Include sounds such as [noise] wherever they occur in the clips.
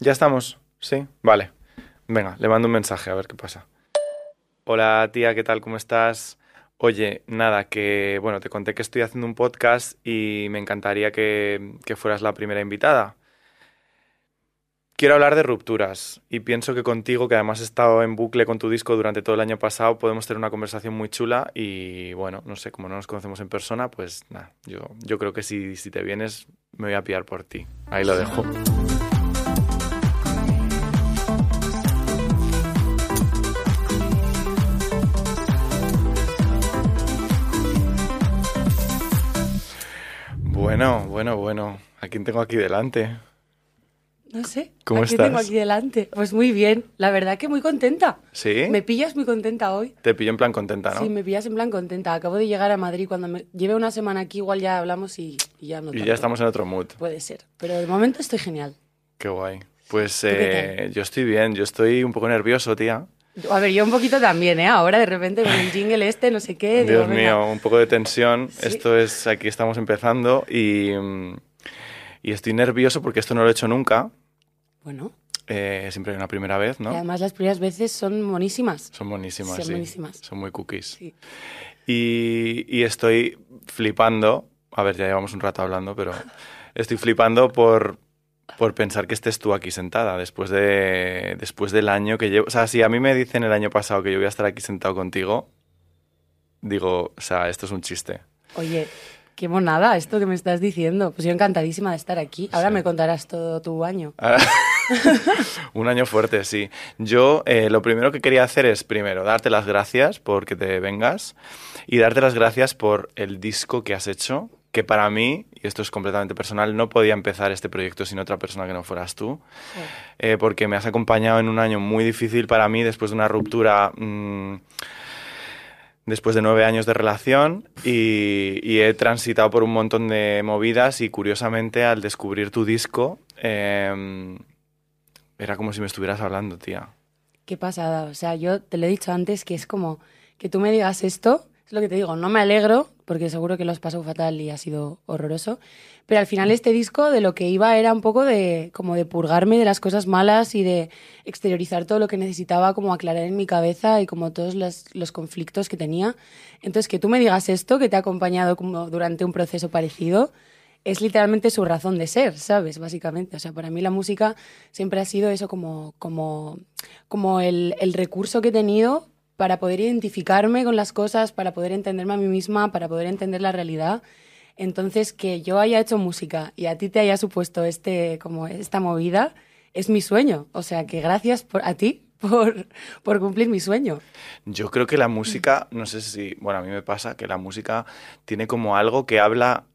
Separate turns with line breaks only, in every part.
Ya estamos, sí, vale. Venga, le mando un mensaje a ver qué pasa. Hola tía, ¿qué tal? ¿Cómo estás? Oye, nada, que bueno, te conté que estoy haciendo un podcast y me encantaría que, que fueras la primera invitada. Quiero hablar de rupturas y pienso que contigo, que además he estado en bucle con tu disco durante todo el año pasado, podemos tener una conversación muy chula y bueno, no sé, como no nos conocemos en persona, pues nada, yo, yo creo que si, si te vienes me voy a pillar por ti. Ahí lo dejo. Bueno, bueno, bueno. ¿A quién tengo aquí delante?
No sé.
¿Cómo
¿a quién
estás?
tengo aquí delante? Pues muy bien. La verdad que muy contenta.
¿Sí?
Me pillas muy contenta hoy.
Te pillo en plan contenta, ¿no?
Sí, me pillas en plan contenta. Acabo de llegar a Madrid. Cuando me lleve una semana aquí, igual ya hablamos y, y ya no
y
tanto.
ya estamos en otro mood.
Puede ser. Pero de momento estoy genial.
Qué guay. Pues eh, yo estoy bien, yo estoy un poco nervioso, tía.
A ver, yo un poquito también, ¿eh? Ahora de repente con el [laughs] jingle este, no sé qué.
Dios mío, un poco de tensión.
Sí.
Esto es, aquí estamos empezando y, y estoy nervioso porque esto no lo he hecho nunca.
Bueno,
Eh, siempre hay una primera vez,
y
¿no?
además las primeras veces son monísimas.
Son buenísimas,
Son
sí.
buenísimas.
Son muy cookies.
Sí.
Y, y estoy flipando, a ver, ya llevamos un rato hablando, pero [laughs] estoy flipando por, por pensar que estés tú aquí sentada después, de, después del año que llevo. O sea, si a mí me dicen el año pasado que yo voy a estar aquí sentado contigo, digo, o sea, esto es un chiste.
Oye, qué monada esto que me estás diciendo. Pues yo encantadísima de estar aquí. Ahora
Sí.
me contarás todo tu año.
Ahora- [laughs] un año fuerte, sí. Yo eh, lo primero que quería hacer es, primero, darte las gracias por que te vengas y darte las gracias por el disco que has hecho, que para mí, y esto es completamente personal, no podía empezar este proyecto sin otra persona que no fueras tú, eh, porque me has acompañado en un año muy difícil para mí después de una ruptura... mm, después de nueve años de relación y, y he transitado por un montón de movidas y curiosamente al descubrir tu disco eh, era como si me estuvieras hablando, tía.
Qué pasada. O sea, yo te lo he dicho antes que es como que tú me digas esto, es lo que te digo, no me alegro, porque seguro que lo has pasado fatal y ha sido horroroso. Pero al final este disco de lo que iba era un poco de como de purgarme de las cosas malas y de exteriorizar todo lo que necesitaba como aclarar en mi cabeza y como todos los, los conflictos que tenía. Entonces que tú me digas esto, que te ha acompañado como durante un proceso parecido, es literalmente su razón de ser, ¿sabes? Básicamente. O sea, para mí la música siempre ha sido eso como, como, como el, el recurso que he tenido para poder identificarme con las cosas, para poder entenderme a mí misma, para poder entender la realidad. Entonces, que yo haya hecho música y a ti te haya supuesto este, como esta movida, es mi sueño. O sea, que gracias por, a ti [laughs] por, por cumplir mi sueño.
Yo creo que la música, no sé si, bueno, a mí me pasa que la música tiene como algo que habla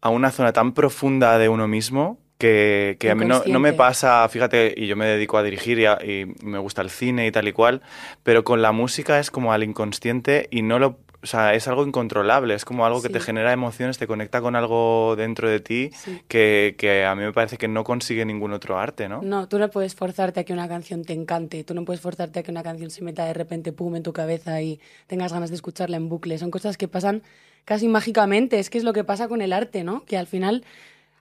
a una zona tan profunda de uno mismo que, que a mí no, no me pasa, fíjate, y yo me dedico a dirigir y, a- y me gusta el cine y tal y cual, pero con la música es como al inconsciente y no lo... O sea, es algo incontrolable, es como algo que
Sí.
te genera emociones, te conecta con algo dentro de ti
Sí.
que, que a mí me parece que no consigue ningún otro arte, ¿no?
No, tú no puedes forzarte a que una canción te encante, tú no puedes forzarte a que una canción se meta de repente pum en tu cabeza y tengas ganas de escucharla en bucle. Son cosas que pasan casi mágicamente, es que es lo que pasa con el arte, ¿no? Que al final,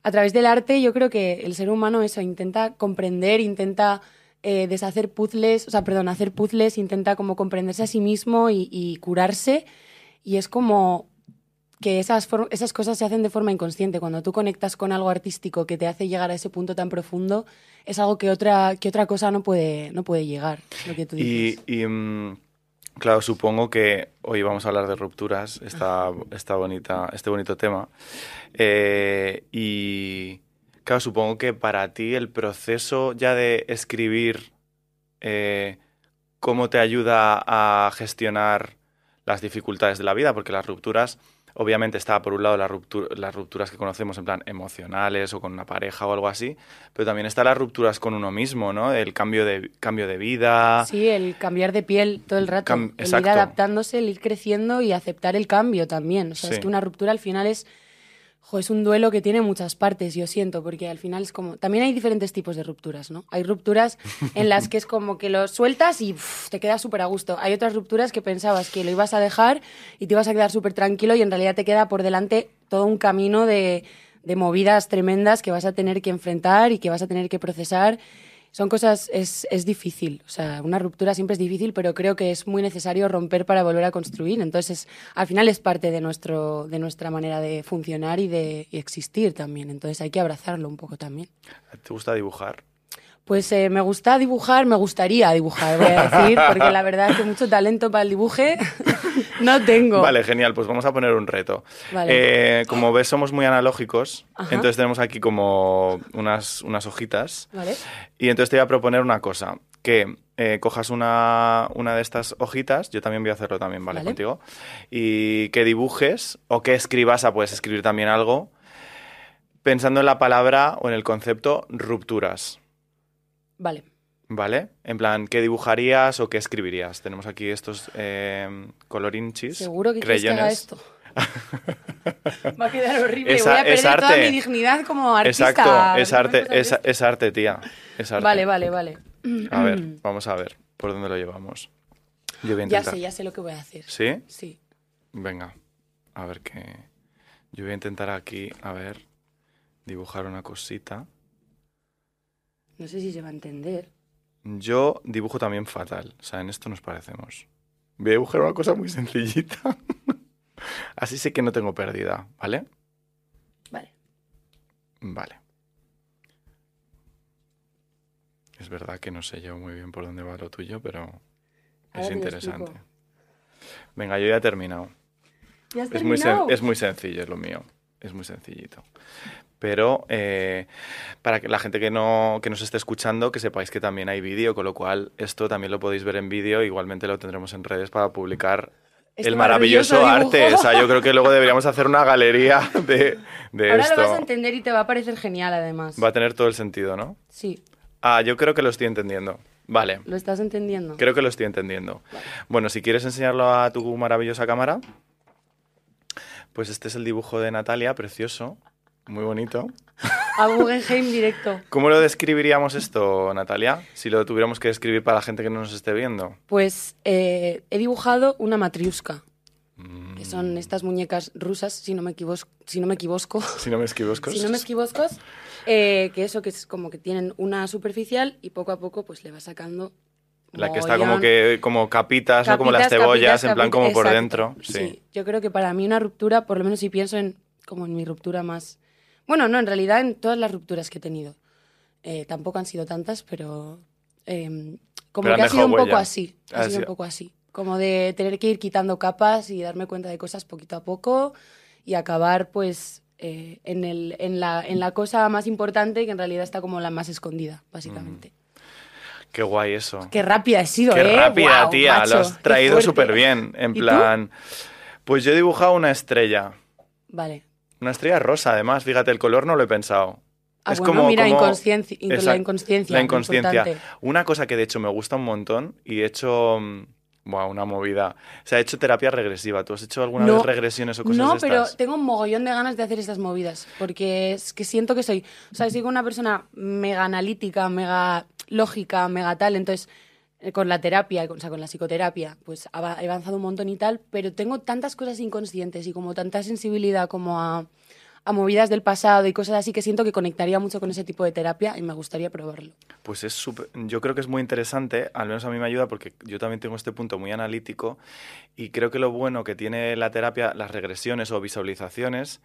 a través del arte, yo creo que el ser humano eso intenta comprender, intenta eh, deshacer puzzles, o sea, perdón, hacer puzzles, intenta como comprenderse a sí mismo y, y curarse. Y es como que esas, esas cosas se hacen de forma inconsciente. Cuando tú conectas con algo artístico que te hace llegar a ese punto tan profundo, es algo que otra, que otra cosa no puede, no puede llegar, lo que tú dices.
y, mm, claro, supongo que hoy vamos a hablar de rupturas, esta, esta bonita, este bonito tema. Eh, y claro, supongo que para ti el proceso ya de escribir, eh, ¿cómo te ayuda a gestionar las dificultades de la vida? Porque las rupturas, obviamente está por un lado la las rupturas que conocemos en plan emocionales o con una pareja o algo así, pero también están las rupturas con uno mismo, ¿no? El cambio de, cambio de vida.
Sí, el cambiar de piel todo el rato,
Cam-
el ir adaptándose, el ir creciendo y aceptar el cambio también. O sea,
Sí.
es que una ruptura al final es, es un duelo que tiene muchas partes, yo siento, porque al final es como... También hay diferentes tipos de rupturas, ¿no? Hay rupturas en las que es como que lo sueltas y te quedas súper a gusto. Hay otras rupturas que pensabas que lo ibas a dejar y te ibas a quedar súper tranquilo y en realidad te queda por delante todo un camino de de movidas tremendas que vas a tener que enfrentar y que vas a tener que procesar. Son cosas, es, es difícil, o sea, una ruptura siempre es difícil, pero creo que es muy necesario romper para volver a construir. Entonces, al final es parte de, nuestro, de nuestra manera de funcionar y de existir también. Entonces hay que abrazarlo un poco también.
¿Te gusta dibujar?
Pues eh, me gusta dibujar, me gustaría dibujar, voy a decir, porque la verdad es que mucho talento para el dibuje no tengo.
Vale, genial, pues vamos a poner un reto.
Vale.
Eh, como ves, somos muy analógicos,
Ajá.
entonces tenemos aquí como unas, unas hojitas.
Vale.
Y entonces te voy a proponer una cosa, que eh, cojas una, una de estas hojitas, yo también voy a hacerlo también, ¿vale?
Vale.
Contigo. Y que dibujes o que escribas, ah, puedes escribir también algo, pensando en la palabra o en el concepto rupturas.
Vale.
¿Vale? En plan, ¿qué dibujarías o qué escribirías? Tenemos aquí estos eh, colorinchis.
Seguro que quieres que haga
creyones.
esto. [laughs] Va a quedar horrible.
Es
Voy
a-
a
es
perder toda
arte.
mi dignidad como artista.
Exacto, es arte, es, arte, tía. Es arte.
Vale, vale, vale.
A ver, [clears throat] vamos a ver por dónde lo llevamos. Yo voy a
Ya
intentar.
sé, ya sé lo que voy a hacer.
¿Sí?
Sí.
Venga, a ver qué. Yo voy a intentar aquí, a ver, dibujar una cosita.
No sé si se va a entender.
Yo dibujo también fatal, o sea, en esto nos parecemos. Voy a dibujar una cosa muy sencillita. [laughs] Así sé que no tengo pérdida, ¿vale?
Vale.
Vale. Es verdad que no sé yo muy bien por dónde va lo tuyo, pero
Ahora
es interesante. Venga, yo ya he terminado.
¿Ya has
Es muy,
terminado?
es muy sencillo, es lo mío. Es muy sencillito. Pero eh, para que la gente que, no, que nos esté escuchando, que sepáis que también hay vídeo, con lo cual esto también lo podéis ver en vídeo. Igualmente lo tendremos en redes para publicar
Este
el maravilloso,
maravilloso
arte. O sea, yo creo que luego deberíamos hacer una galería [laughs] de, de
Ahora
esto.
lo vas a entender y te va a parecer genial, además.
Va a tener todo el sentido, ¿no?
Sí,
Ah, yo creo que lo estoy entendiendo. Vale.
lo estás entendiendo.
Creo que lo estoy entendiendo. Bueno, si quieres enseñarlo a tu maravillosa cámara, pues este es el dibujo de Natalia, precioso, muy bonito. [laughs]
A Guggenheim directo.
¿Cómo lo describiríamos esto, Natalia? Si lo tuviéramos que describir para la gente que no nos esté viendo.
Pues eh, he dibujado una matriuska,
Mm,
que son estas muñecas rusas, si no me equivoco. Si no me equivoco.
si no me equivoco.
Si no me equivoco, eh, que eso que es como que tienen una superficial y poco a poco pues le va sacando.
La que está como que como capitas, ¿no? como las cebollas,
capitas,
en plan
capitas,
como por
exacto.
dentro. Sí.
Sí. yo creo que para mí una ruptura, por lo menos si pienso en como en mi ruptura más... Bueno, no, en realidad en todas las rupturas que he tenido. Eh, tampoco han sido tantas, pero eh, como
Pero
que ha sido un poco así. Ha
Ha
sido un poco así. Como de tener que ir quitando capas y darme cuenta de cosas poquito a poco y acabar pues eh, en, el, en, la, en la cosa más importante que en realidad está como la más escondida, básicamente.
Qué guay eso.
Qué rápida he sido,
Qué
¿eh?
rápida, tía.
macho,
lo has traído súper bien. En
¿Y tú?
plan. Pues yo he dibujado una estrella.
Vale.
Una estrella rosa, además. Fíjate, el color no lo he pensado.
Ah,
es
bueno,
como,
mira,
como-
inconsciencia, la inconsciencia.
La inconsciencia. Una cosa que de hecho me gusta un montón y he hecho. mm, Buah, una movida. O sea, he hecho terapia regresiva. ¿Tú has hecho alguna
No,
vez regresiones o cosas
No, pero
estas?
tengo un mogollón de ganas de hacer estas movidas, porque es que siento que soy, o sea, soy una persona mega analítica, mega lógica, mega tal, entonces eh, con la terapia, o sea, con la psicoterapia, pues he avanzado un montón y tal, pero tengo tantas cosas inconscientes y como tanta sensibilidad como a, movidas del pasado y cosas así que siento que conectaría mucho con ese tipo de terapia y me gustaría probarlo.
Pues es súper- yo creo que es muy interesante, al menos a mí me ayuda porque yo también tengo este punto muy analítico y creo que lo bueno que tiene la terapia, las regresiones o visualizaciones,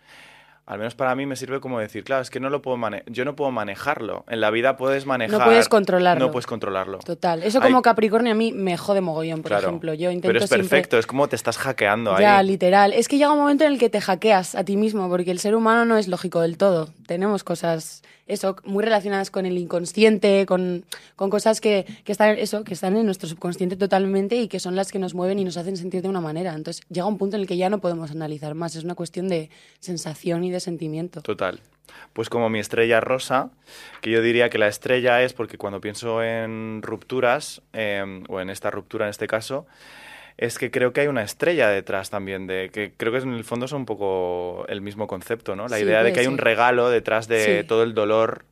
al menos para mí me sirve como decir, claro, es que no lo puedo mane- yo no puedo manejarlo. En la vida puedes manejar.
puedes controlarlo.
No puedes controlarlo.
Total. Eso
Hay-
como Capricornio a mí me jode mogollón, por
Claro.
ejemplo. Yo intento
Pero es
siempre-
perfecto, es como te estás hackeando ahí.
Ya, literal. Es que llega un momento en el que te hackeas a ti mismo, porque el ser humano no es lógico del todo. Tenemos cosas, eso, muy relacionadas con el inconsciente, con, con cosas que, que están, eso, que están en nuestro subconsciente totalmente y que son las que nos mueven y nos hacen sentir de una manera. Entonces llega un punto en el que ya no podemos analizar más. Es una cuestión de sensación y de sentimiento.
Total. Pues como mi estrella rosa, que yo diría que la estrella es porque cuando pienso en rupturas, eh, o en esta ruptura en este caso, es que creo que hay una estrella detrás también, de que creo que en el fondo es un poco el mismo concepto, ¿no? La
Sí,
idea de que hay un regalo detrás de
Sí.
todo el dolor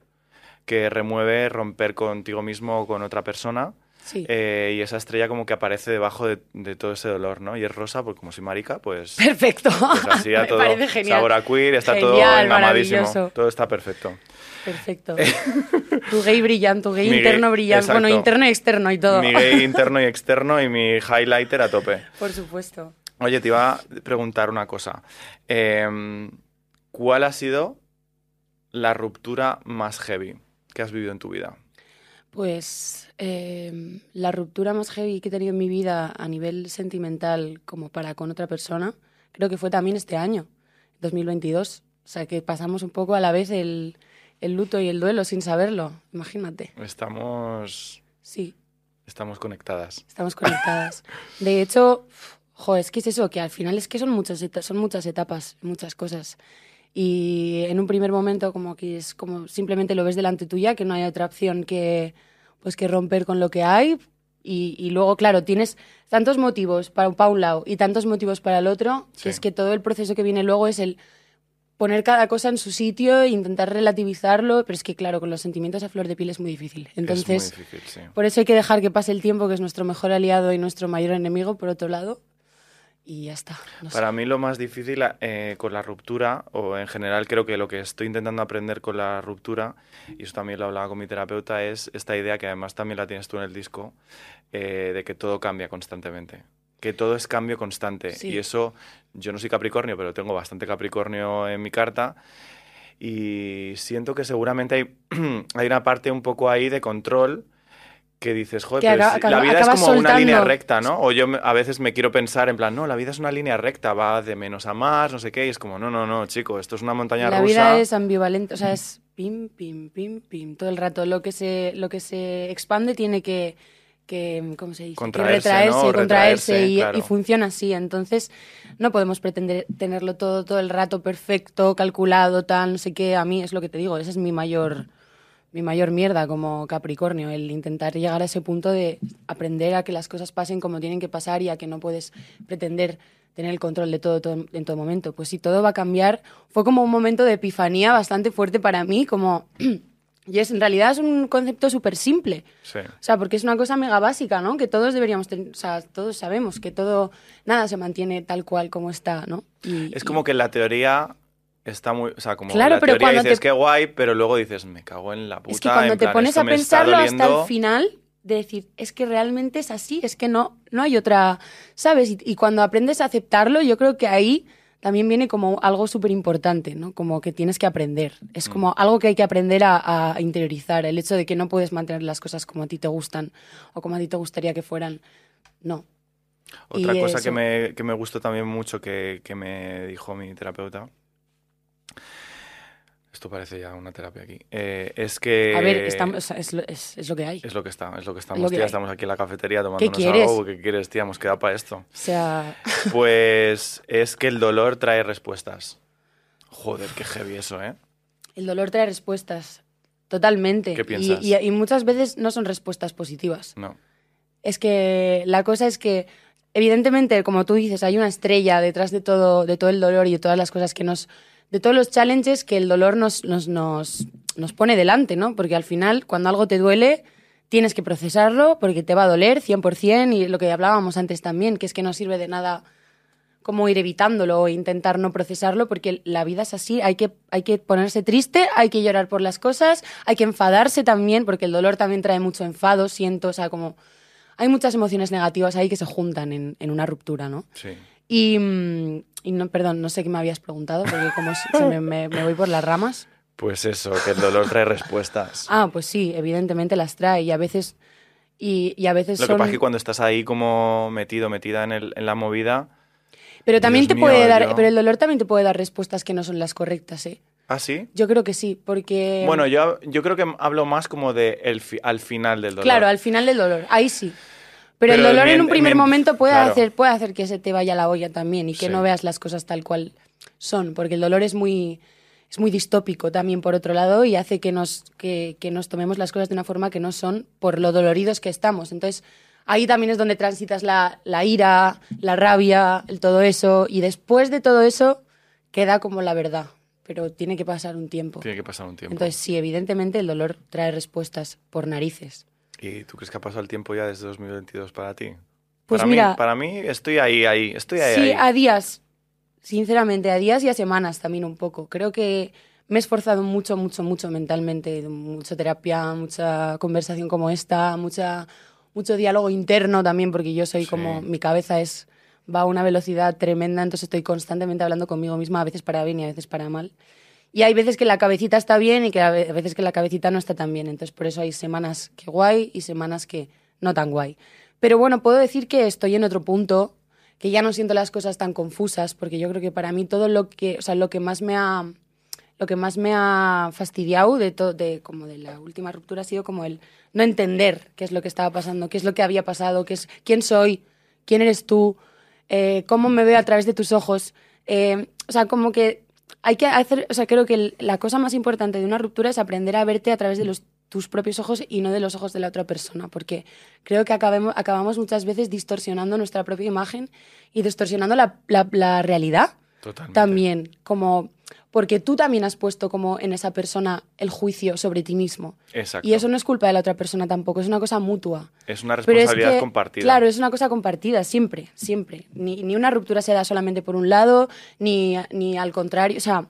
que remueve romper contigo mismo o con otra persona.
Sí.
eh, y esa estrella como que aparece debajo de, de todo ese dolor, ¿no? Y es rosa, pues como soy marica, pues,
Perfecto.
pues así a [laughs]
Me
todo
parece genial.
sabor a queer, está todo engamadísimo, todo está perfecto.
Perfecto. tu gay brillante, tu gay
Mi gay-
interno brillante. Bueno, interno y externo y todo.
Mi gay interno y externo y mi highlighter a tope.
Por supuesto.
Oye, te iba a preguntar una cosa. Eh, ¿Cuál ha sido la ruptura más heavy que has vivido en tu vida?
Pues eh, la ruptura más heavy que he tenido en mi vida a nivel sentimental como para con otra persona, creo que fue también este año, 2022. O sea, que pasamos un poco a la vez el, el luto y el duelo sin saberlo. Imagínate.
Estamos,
Sí,
estamos conectadas.
estamos conectadas. [laughs] De hecho, jo, es que es eso, que al final es que son muchas, son muchas etapas, muchas cosas. Y en un primer momento como que es como simplemente lo ves delante tuya, que no hay otra opción que, pues, que romper con lo que hay. Y, y luego, claro, tienes tantos motivos para, para un lado y tantos motivos para el otro,
Sí.
que es que todo el proceso que viene luego es el poner cada cosa en su sitio e intentar relativizarlo, pero es que, claro, con los sentimientos a flor de piel es muy difícil. Entonces,
es muy difícil, sí.
por eso hay que dejar que pase el tiempo, que es nuestro mejor aliado y nuestro mayor enemigo, por otro lado. Y ya está. no sé.
Para mí lo más difícil eh, con la ruptura, o en general creo que lo que estoy intentando aprender con la ruptura, y eso también lo hablaba con mi terapeuta, es esta idea que además también la tienes tú en el disco, eh, de que todo cambia constantemente. Que todo es cambio constante.
Sí.
Y eso, yo no soy Capricornio, pero tengo bastante Capricornio en mi carta. Y siento que seguramente hay, [clears throat] hay una parte un poco ahí de control que dices, joder,
Que
pero
acaba-
la vida es como una línea recta, ¿no? O yo me- a veces me quiero pensar en plan, no, la vida es una línea recta, va de menos a más, no sé qué, y es como, no, no, no, chico, esto es una montaña
la
rusa.
vida es ambivalente, o sea, es pim, pim, pim, pim, todo el rato. Lo que se, lo que se expande tiene que, que ¿cómo se dice? Que
Contraerse,
retraerse
¿no?
y contraerse
Retraerse,
y,
claro.
y funciona así. Entonces, no podemos pretender tenerlo todo, todo el rato perfecto, calculado, tal, no sé qué. A mí es lo que te digo, esa es mi mayor, mi mayor mierda como Capricornio, el intentar llegar a ese punto de aprender a que las cosas pasen como tienen que pasar y a que no puedes pretender tener el control de todo, todo en todo momento. Pues sí, todo va a cambiar. Fue como un momento de epifanía bastante fuerte para mí, como... [clears throat] y es, en realidad es un concepto súper simple.
Sí.
O sea, porque es una cosa mega básica, ¿no? Que todos deberíamos tener, o sea, todos sabemos que todo, nada se mantiene tal cual como está, ¿no? Y-
Es
y-
como que la teoría está muy, o sea, como
Claro,
la
pero
teoría
cuando
dices
te-
qué guay, pero luego dices, me cago en la puta.
Es que cuando
en
te
plan,
pones a pensarlo hasta el final, de decir, es que realmente es así, es que no, no hay otra, ¿sabes? Y, y cuando aprendes a aceptarlo, yo creo que ahí también viene como algo súper importante, ¿no? Como que tienes que aprender.
Mm.
Es como algo que hay que aprender a, a interiorizar, el hecho de que no puedes mantener las cosas como a ti te gustan o como a ti te gustaría que fueran. No.
Otra
Y
cosa que me, que me gustó también mucho que, que me dijo mi terapeuta. Esto parece ya una terapia aquí. eh, es que.
A ver, estamos, es, lo- es- es lo que hay.
Es lo que está, es lo que
Es
estamos,
lo que
tía.
hay.
Estamos aquí en la cafetería tomándonos
quieres?
algo. ¿Qué quieres, tía? Hemos quedado para esto.
O sea, [laughs]
Pues es que el dolor trae respuestas. Joder, qué heavy eso, ¿eh?
el dolor trae respuestas. Totalmente.
¿Qué
Y-
piensas?
y- y muchas veces no son respuestas positivas.
No.
Es que la cosa es que, evidentemente, como tú dices, hay una estrella detrás de todo, de todo el dolor y de todas las cosas que nos. De todos los challenges que el dolor nos, nos, nos, nos pone delante, ¿no? Porque al final, cuando algo te duele, tienes que procesarlo porque te va a doler 100% y lo que hablábamos antes también, que es que no sirve de nada como ir evitándolo o intentar no procesarlo, porque la vida es así, hay que, hay que ponerse triste, hay que llorar por las cosas, hay que enfadarse también, porque el dolor también trae mucho enfado, siento, o sea, como hay muchas emociones negativas ahí que se juntan en, en una ruptura, ¿no?
Sí.
Y, mm, y no, perdón, no sé qué me habías preguntado, porque como se me, me- me voy por las ramas.
Pues eso, que el dolor trae respuestas.
Ah, pues sí, evidentemente las trae y a veces... Y, y a veces
Lo que
son...
pasa es que cuando estás ahí como metido, metida en, el- en la movida.
Pero también
Dios
te
mío,
puede dar...
yo-
Pero el dolor también te puede dar respuestas que no son las correctas, ¿eh?
¿Ah, sí?
Yo creo que sí, porque...
Bueno, yo, yo creo que hablo más como de el fi- al final del dolor.
Claro, al final del dolor, ahí sí. Pero, el dolor en un primer momento puede,
claro.
hacer, puede hacer que se te vaya la olla también y que
Sí.
no veas las cosas tal cual son, porque el dolor es muy, es muy distópico también por otro lado y hace que nos, que, que nos tomemos las cosas de una forma que no son por lo doloridos que estamos. Entonces, ahí también es donde transitas la, la ira, la rabia, el todo eso, y después de todo eso queda como la verdad, pero tiene que pasar un tiempo.
Tiene que pasar un tiempo.
Entonces, sí, evidentemente el dolor trae respuestas por narices.
¿Y tú crees que ha pasado el tiempo ya desde 2022 para ti?
Pues
para
mira,
mí, para mí estoy ahí, ahí, estoy ahí.
sí,
ahí.
a días, sinceramente, a días y a semanas también un poco. Creo que me he esforzado mucho, mucho, mucho mentalmente, mucha terapia, mucha conversación como esta, mucha, mucho diálogo interno también, porque yo soy
Sí.
como, mi cabeza es va a una velocidad tremenda, entonces estoy constantemente hablando conmigo misma, a veces para bien y a veces para mal. Y hay veces que la cabecita está bien y que a ve- a veces que la cabecita no está tan bien. Entonces, por eso hay semanas que guay y semanas que no tan guay. Pero bueno, puedo decir que estoy en otro punto, que ya no siento las cosas tan confusas, porque yo creo que para mí todo lo que, o sea, lo que más me ha, lo que más me ha fastidiado de todo, de como de la última ruptura ha sido como el no entender qué es lo que estaba pasando, qué es lo que había pasado, qué es, quién soy, quién eres tú, eh, cómo me veo a través de tus ojos. Eh, o sea, como que hay que hacer, o sea, creo que la cosa más importante de una ruptura es aprender a verte a través de tus propios ojos y no de los ojos de la otra persona, porque creo que acabemos, acabamos muchas veces distorsionando nuestra propia imagen y distorsionando la- la realidad
Totalmente.
también, como porque tú también has puesto como en esa persona el juicio sobre ti mismo.
Exacto.
Y eso no es culpa de la otra persona tampoco, es una cosa mutua.
Es una
Pero es
responsabilidad
que,
compartida.
Claro, es una cosa compartida, siempre, siempre. Ni, ni una ruptura se da solamente por un lado, ni, ni al contrario. O sea,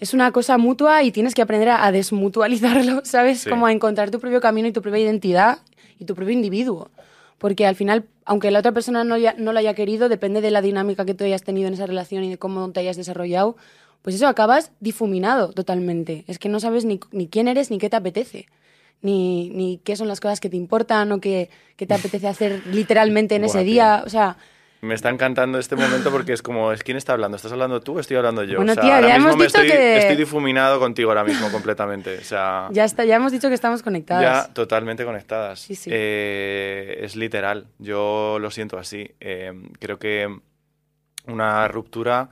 es una cosa mutua y tienes que aprender a, a desmutualizarlo, [laughs] ¿sabes?
Sí.
Como a encontrar tu propio camino y tu propia identidad y tu propio individuo. Porque al final, aunque la otra persona no, ya- no lo haya querido, depende de la dinámica que tú hayas tenido en esa relación y de cómo te hayas desarrollado, pues eso acabas difuminado totalmente. Es que no sabes ni, ni quién eres ni qué te apetece. Ni, ni qué son las cosas que te importan o que, que te apetece hacer literalmente en
Buah,
ese
tío.
día. O sea,
Me está encantando este momento porque es como, ¿es quién está hablando? ¿Estás hablando tú o estoy hablando yo?
Bueno,
o sea,
tía,
ahora
ya
mismo
hemos
me
dicho
estoy,
que-
estoy difuminado contigo ahora mismo completamente. O sea,
ya, está, ya hemos dicho que estamos conectadas.
ya totalmente conectadas.
Sí, sí.
Eh, es literal. Yo lo siento así. Eh, creo que una ruptura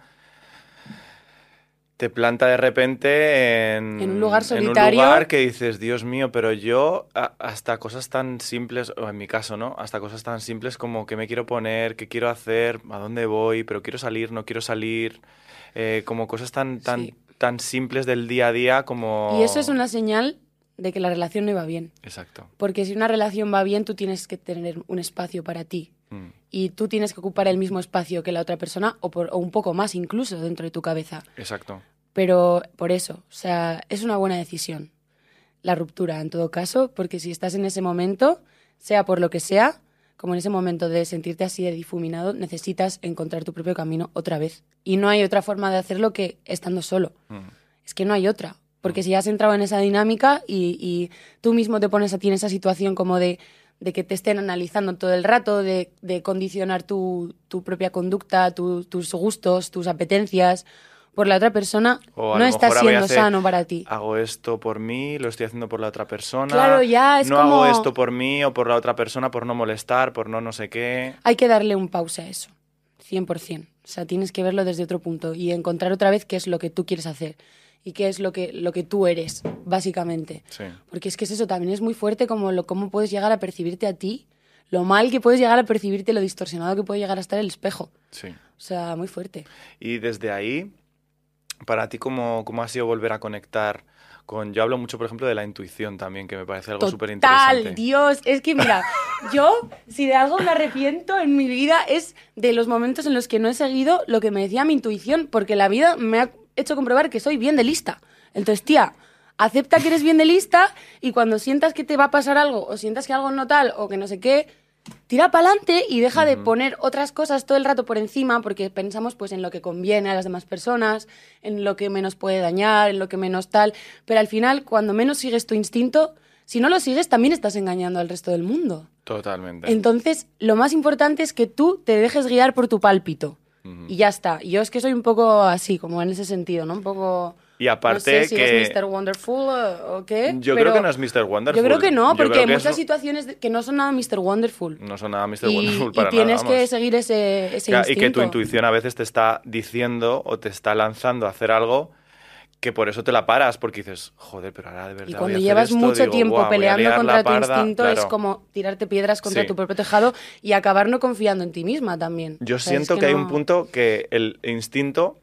te planta de repente en,
En un lugar
en
solitario.
un lugar que dices, Dios mío, pero yo a- hasta cosas tan simples, o en mi caso, ¿no? Hasta cosas tan simples como qué me quiero poner, qué quiero hacer, a dónde voy, pero quiero salir, no quiero salir, eh, como cosas tan, tan,
Sí.
tan simples del día a día como...
Y eso es una señal de que la relación no iba bien.
Exacto.
Porque si una relación va bien, tú tienes que tener un espacio para ti.
Mm.
Y tú tienes que ocupar el mismo espacio que la otra persona o, por- o un poco más incluso dentro de tu cabeza.
Exacto.
Pero por eso, o sea, es una buena decisión. La ruptura, en todo caso, porque si estás en ese momento, sea por lo que sea, como en ese momento de sentirte así de difuminado, necesitas encontrar tu propio camino otra vez. Y no hay otra forma de hacerlo que estando solo.
Mm.
Es que no hay otra. Porque si has entrado en esa dinámica y, y tú mismo te pones a ti en esa situación como de, de que te estén analizando todo el rato, de, de condicionar tu, tu propia conducta, tu- tus gustos, tus apetencias por la otra persona,
O
no está siendo sano para ti.
Hago esto por mí, lo estoy haciendo por la otra persona.
Claro, ya es
no
como-
hago esto por mí o por la otra persona, por no molestar, por no no sé qué.
Hay que darle un pausa a eso, 100%. O sea, tienes que verlo desde otro punto y encontrar otra vez qué es lo que tú quieres hacer y qué es lo que, lo que tú eres, básicamente.
Sí.
Porque es que es eso, también es muy fuerte como lo, cómo puedes llegar a percibirte a ti, lo mal que puedes llegar a percibirte, lo distorsionado que puede llegar a estar el espejo.
Sí.
O sea, muy fuerte.
Y desde ahí, para ti, ¿cómo, cómo ha sido volver a conectar con... Yo hablo mucho, por ejemplo, de la intuición también, que me parece algo súper
Total,
interesante.
Dios, es que mira, [laughs] yo si de algo me arrepiento en mi vida es de los momentos en los que no he seguido lo que me decía mi intuición, porque la vida me ha hecho comprobar que soy bien de lista. Entonces, tía, acepta que eres bien de lista y cuando sientas que te va a pasar algo o sientas que algo no tal o que no sé qué, tira para adelante y deja de poner otras cosas todo el rato por encima porque pensamos pues en lo que conviene a las demás personas, en lo que menos puede dañar, en lo que menos tal, pero al final cuando menos sigues tu instinto, si no lo sigues también estás engañando al resto del mundo.
Totalmente.
Entonces, lo más importante es que tú te dejes guiar por tu pálpito. Y ya está. Yo es que soy un poco así, como en ese sentido, ¿no? Un poco...
Y aparte
no sé si
que-
es Mr. Wonderful o, qué.
Yo
pero
creo que no es Mr. Wonderful.
Yo creo que no, porque hay muchas
es-
situaciones que no son nada Mr. Wonderful.
No son nada Mr.
y,
Wonderful
y
para
tienes
nada,
que seguir ese, ese instinto.
y que tu intuición a veces te está diciendo o te está lanzando a hacer algo que por eso te la paras, porque dices, joder, pero ahora de verdad.
Y
voy a
cuando
hacer
llevas
esto",
mucho
digo,
tiempo
"Buah, voy a
peleando contra tu
parda".
instinto, es como tirarte piedras contra
Sí.
tu propio tejado y acabar no confiando en ti misma también.
Yo
O sea, es
siento que, hay un punto que el instinto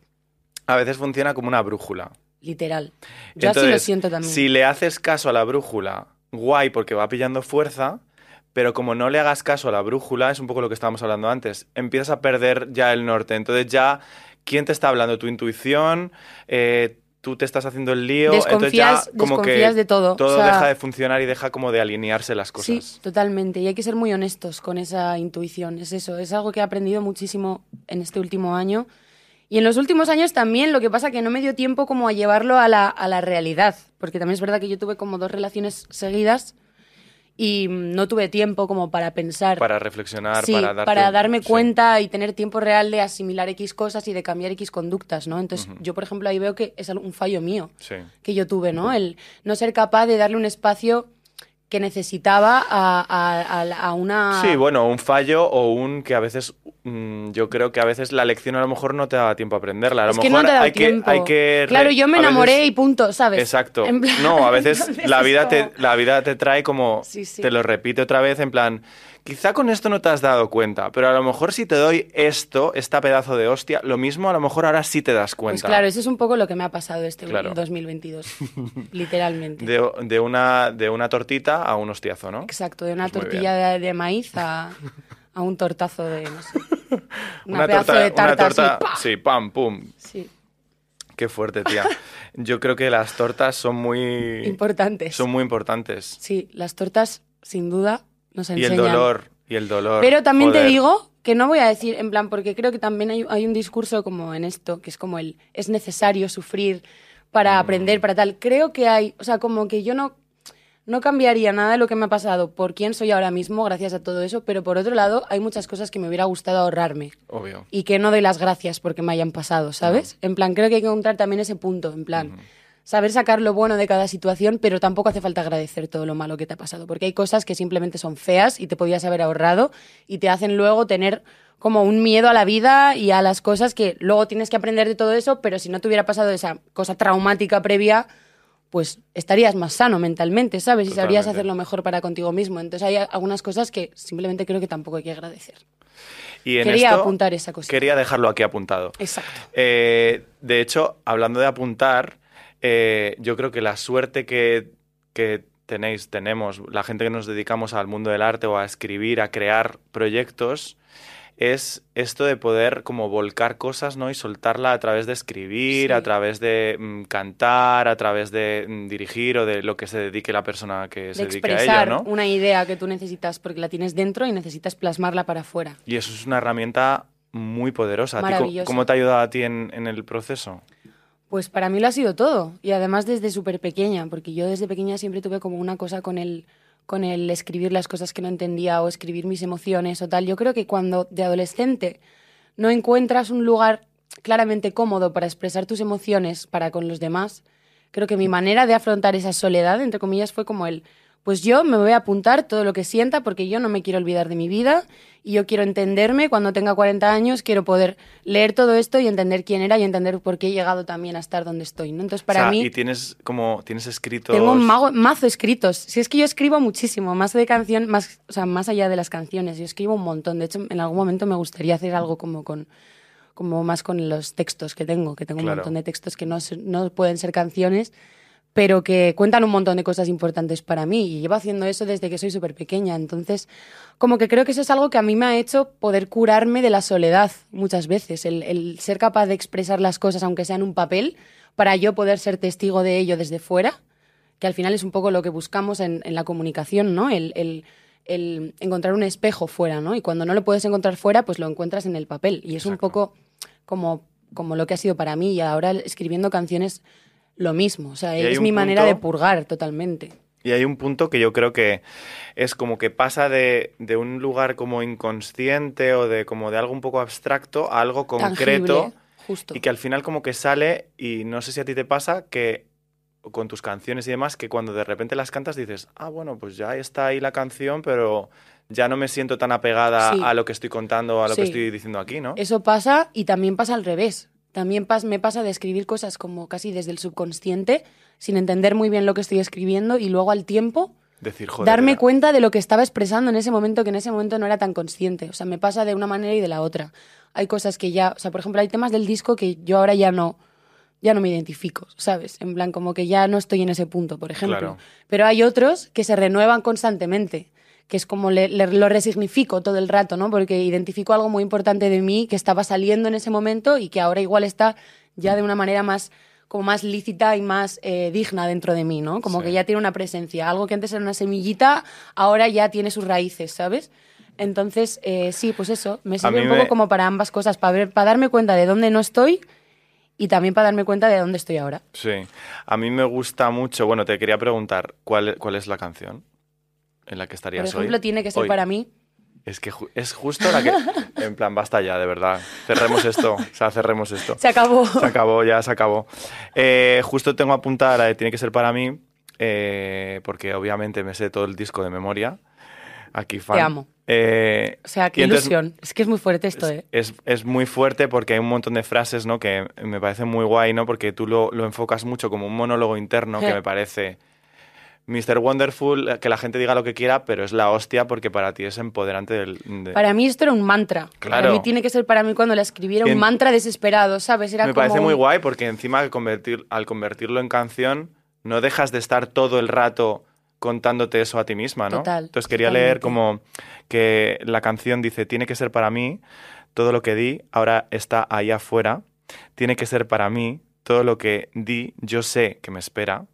a veces funciona como una brújula.
Literal. Yo así lo
Entonces,
siento también.
Si le haces caso a la brújula guay porque va pillando fuerza, pero como no le hagas caso a la brújula, es un poco lo que estábamos hablando antes, empiezas a perder ya el norte. Entonces ya, ¿quién te está hablando? ¿Tu intuición? Eh, tú te estás haciendo el lío, entonces ya
Desconfías-
como que
desconfías de todo,
todo
o sea-
deja de funcionar y deja como de alinearse las
Sí,
cosas.
totalmente. Y hay que ser muy honestos con esa intuición. Es eso, es algo que he aprendido muchísimo en este último año. Y en los últimos años también, lo que pasa que no me dio tiempo como a llevarlo a la, a la realidad. Porque también es verdad que yo tuve como dos relaciones seguidas y no tuve tiempo como para pensar.
Para reflexionar,
Sí,
para darte...
darme
sí.
cuenta y tener tiempo real de asimilar X cosas y de cambiar X conductas, ¿no? Entonces, yo, por ejemplo, ahí veo que es un fallo mío
Sí.
que yo tuve, ¿no? El no ser capaz de darle un espacio que necesitaba a, a- a- a una...
Sí, bueno, un fallo o un que a veces, yo creo que a veces la lección a lo mejor no te daba tiempo a aprenderla. A lo
es que
mejor
no te da
hay,
tiempo.
que, hay que...
Claro, yo me
veces-
enamoré y punto, ¿sabes?
Exacto.
Plan-
No, a veces [laughs] la vida, te, la vida te trae como,
Sí, sí.
te lo repite otra vez en plan, quizá con esto no te has dado cuenta, pero a lo mejor si te doy esto, esta pedazo de hostia, lo mismo a lo mejor ahora sí te das
Pues
cuenta.
claro, eso es un poco lo que me ha pasado este
Claro.
2022, [laughs] literalmente.
de, de una, de una tortita a un hostiazo, ¿no?
Exacto, de una
Pues
tortilla de, de maíz a, [laughs] a un tortazo de, no sé, [laughs] una,
Una
pedazo
torta,
de
una
tarta
torta,
así, ¡pa!
sí, pam, pum.
Sí,
Qué fuerte, [laughs] tía. Yo creo que las tortas son muy
importantes.
son muy importantes.
Sí, las tortas, sin duda, nos
Y
enseñan.
el dolor, y el dolor.
Pero también te digo que no voy a decir, en plan, porque creo que también hay, hay un discurso como en esto, que es como el, es necesario sufrir
Mm.
para aprender, para tal. Creo que hay, o sea, como que yo no, no cambiaría nada de lo que me ha pasado por quién soy ahora mismo, gracias a todo eso, pero por otro lado, hay muchas cosas que me hubiera gustado ahorrarme
Obvio.
y que no doy las gracias porque me hayan pasado, ¿sabes? En plan, creo que hay que encontrar también ese punto, en plan, saber sacar lo bueno de cada situación, pero tampoco hace falta agradecer todo lo malo que te ha pasado, porque hay cosas que simplemente son feas y te podías haber ahorrado y te hacen luego tener como un miedo a la vida y a las cosas que luego tienes que aprender de todo eso, pero si no te hubiera pasado esa cosa traumática previa, pues estarías más sano mentalmente, ¿sabes? Y sabrías
Totalmente.
hacer lo mejor para contigo mismo. Entonces hay algunas cosas que simplemente creo que tampoco hay que agradecer.
Y en
Quería
esto
apuntar esa cosita.
Quería dejarlo aquí apuntado.
Exacto.
Eh, de hecho, hablando de apuntar, eh, yo creo que la suerte que, que tenéis, tenemos, la gente que nos dedicamos al mundo del arte o a escribir, a crear proyectos, es esto de poder como volcar cosas, ¿no? Y soltarla a través de escribir,
Sí.
a través de mm, cantar, a través de mm, dirigir o de lo que se dedique la persona que se
de
dedique a ello, ¿no?
una idea que tú necesitas porque la tienes dentro y necesitas plasmarla para afuera.
Y eso es una herramienta muy poderosa. ¿A ti co-
Maravillosa.
¿Cómo te ha ayudado a ti en, en el proceso?
Pues para mí lo ha sido todo. Y además desde súper pequeña, porque yo desde pequeña siempre tuve como una cosa con el, con el escribir las cosas que no entendía o escribir mis emociones o tal. Yo creo que cuando de adolescente no encuentras un lugar claramente cómodo para expresar tus emociones para con los demás, creo que mi manera de afrontar esa soledad, entre comillas, fue como el, pues yo me voy a apuntar todo lo que sienta porque yo no me quiero olvidar de mi vida y yo quiero entenderme cuando tenga 40 años, quiero poder leer todo esto y entender quién era y entender por qué he llegado también a estar donde estoy, ¿no? Entonces, para
O sea,
mí
Y tienes como, tienes escritos...
tengo un mago- mazo escritos. Si es que yo escribo muchísimo, más de canción, más, o sea, más allá de las canciones, yo escribo un montón. De hecho, en algún momento me gustaría hacer algo como con como más con los textos que tengo, que tengo un montón de textos que no, no pueden ser canciones, pero que cuentan un montón de cosas importantes para mí. Y llevo haciendo eso desde que soy súper pequeña. Entonces, como que creo que eso es algo que a mí me ha hecho poder curarme de la soledad muchas veces. El, el ser capaz de expresar las cosas, aunque sea en un papel, para yo poder ser testigo de ello desde fuera, que al final es un poco lo que buscamos en, en la comunicación, ¿no? El, el- el encontrar un espejo fuera, ¿no? Y cuando no lo puedes encontrar fuera, pues lo encuentras en el papel. Y es un poco como, como lo que ha sido para mí. Y ahora escribiendo canciones, lo mismo. O sea, es mi manera de purgar totalmente.
Y hay un punto que yo creo que es como que pasa de, de un lugar como inconsciente o de como de algo un poco abstracto a algo concreto
Tangible, justo.
y que al final como que sale y no sé si a ti te pasa que con tus canciones y demás que cuando de repente las cantas dices, ah, bueno, pues ya está ahí la canción, pero ya no me siento tan apegada
Sí.
a lo que estoy contando o a lo que estoy diciendo aquí, ¿no?
Eso pasa y también pasa al revés. También pas- me pasa de escribir cosas como casi desde el subconsciente, sin entender muy bien lo que estoy escribiendo y luego al tiempo
Decir, joder.
darme
era-
cuenta de lo que estaba expresando en ese momento, que en ese momento no era tan consciente. O sea, me pasa de una manera y de la otra. Hay cosas que ya, o sea, por ejemplo, hay temas del disco que yo ahora ya no, ya no me identifico, ¿sabes? En plan, como que ya no estoy en ese punto, por ejemplo.
Claro.
Pero hay otros que se renuevan constantemente, que es como le- le- lo resignifico todo el rato, ¿no? Porque identifico algo muy importante de mí que estaba saliendo en ese momento y que ahora igual está ya de una manera más como más lícita y más eh, digna dentro de mí, ¿no? Como
Sí.
que ya tiene una presencia. Algo que antes era una semillita, ahora ya tiene sus raíces, ¿sabes? Entonces, eh, sí, pues eso, me sirve un poco
me-
como para ambas cosas, para, ver, para darme cuenta de dónde no estoy y también para darme cuenta de dónde estoy ahora.
Sí. A mí me gusta mucho. Bueno, te quería preguntar, ¿cuál, cuál es la canción en la que
Por
estarías
ejemplo,
hoy?
tiene que ser
Hoy.
para mí.
Es que ju- es justo la que. [laughs] En plan, basta ya, de verdad. Cerremos esto. O sea, cerremos esto.
Se acabó.
Se acabó, ya se acabó. Eh, justo tengo apuntada la de Tiene que ser para mí, eh, porque obviamente me sé todo el disco de memoria. Aquí fan.
Te amo.
Eh,
O sea, qué
entonces-
ilusión. Es que es muy fuerte esto,
es,
¿eh?
es- es muy fuerte porque hay un montón de frases ¿no? que me parece muy guay, ¿no? Porque tú lo, lo enfocas mucho como un monólogo interno que me parece Mr. Wonderful, eh, que la gente diga lo que quiera, pero es la hostia porque para ti es empoderante del... de-
Para mí esto era un mantra.
Claro.
Para mí tiene que ser para mí cuando la escribiera un
en-
mantra desesperado, ¿sabes? Era
me
como
parece muy guay porque encima al, convertir, al convertirlo en canción no dejas de estar todo el rato contándote eso a ti misma, ¿no?
Total,
Entonces quería leer como que la canción dice, tiene que ser para mí, todo lo que di ahora está ahí afuera, tiene que ser para mí, todo lo que di yo sé que me espera,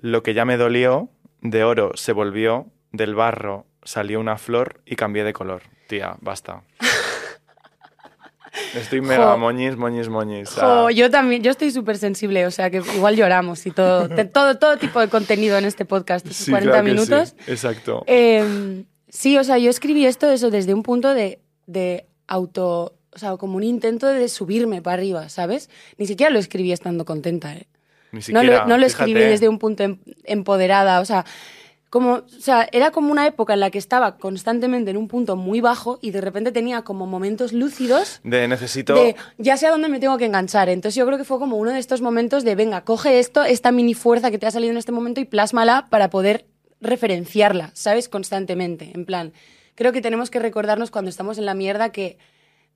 lo que ya me dolió, de oro se volvió, del barro salió una flor y cambié de color. Tía, basta. [laughs] Estoy mega
Jo.
moñis, moñis, moñis.
Jo,
Ah,
yo también, yo estoy súper sensible, o sea que igual lloramos y todo, te- [laughs] todo, todo tipo de contenido en este podcast, estos
sí,
40
claro que sí.
minutos.
Exacto.
Eh, sí, o sea, yo escribí esto eso desde un punto de, de auto, o sea, como un intento de subirme para arriba, ¿sabes? Ni siquiera lo escribí estando contenta, ¿eh?
Ni
No lo, no lo escribí desde un punto em- empoderada, o sea, como, o sea, era como una época en la que estaba constantemente en un punto muy bajo y de repente tenía como momentos lúcidos
De necesito...
de ya sé a dónde me tengo que enganchar. Entonces yo creo que fue como uno de estos momentos de venga, coge esto, esta mini fuerza que te ha salido en este momento y plásmala para poder referenciarla, ¿sabes? Constantemente. En plan, creo que tenemos que recordarnos cuando estamos en la mierda que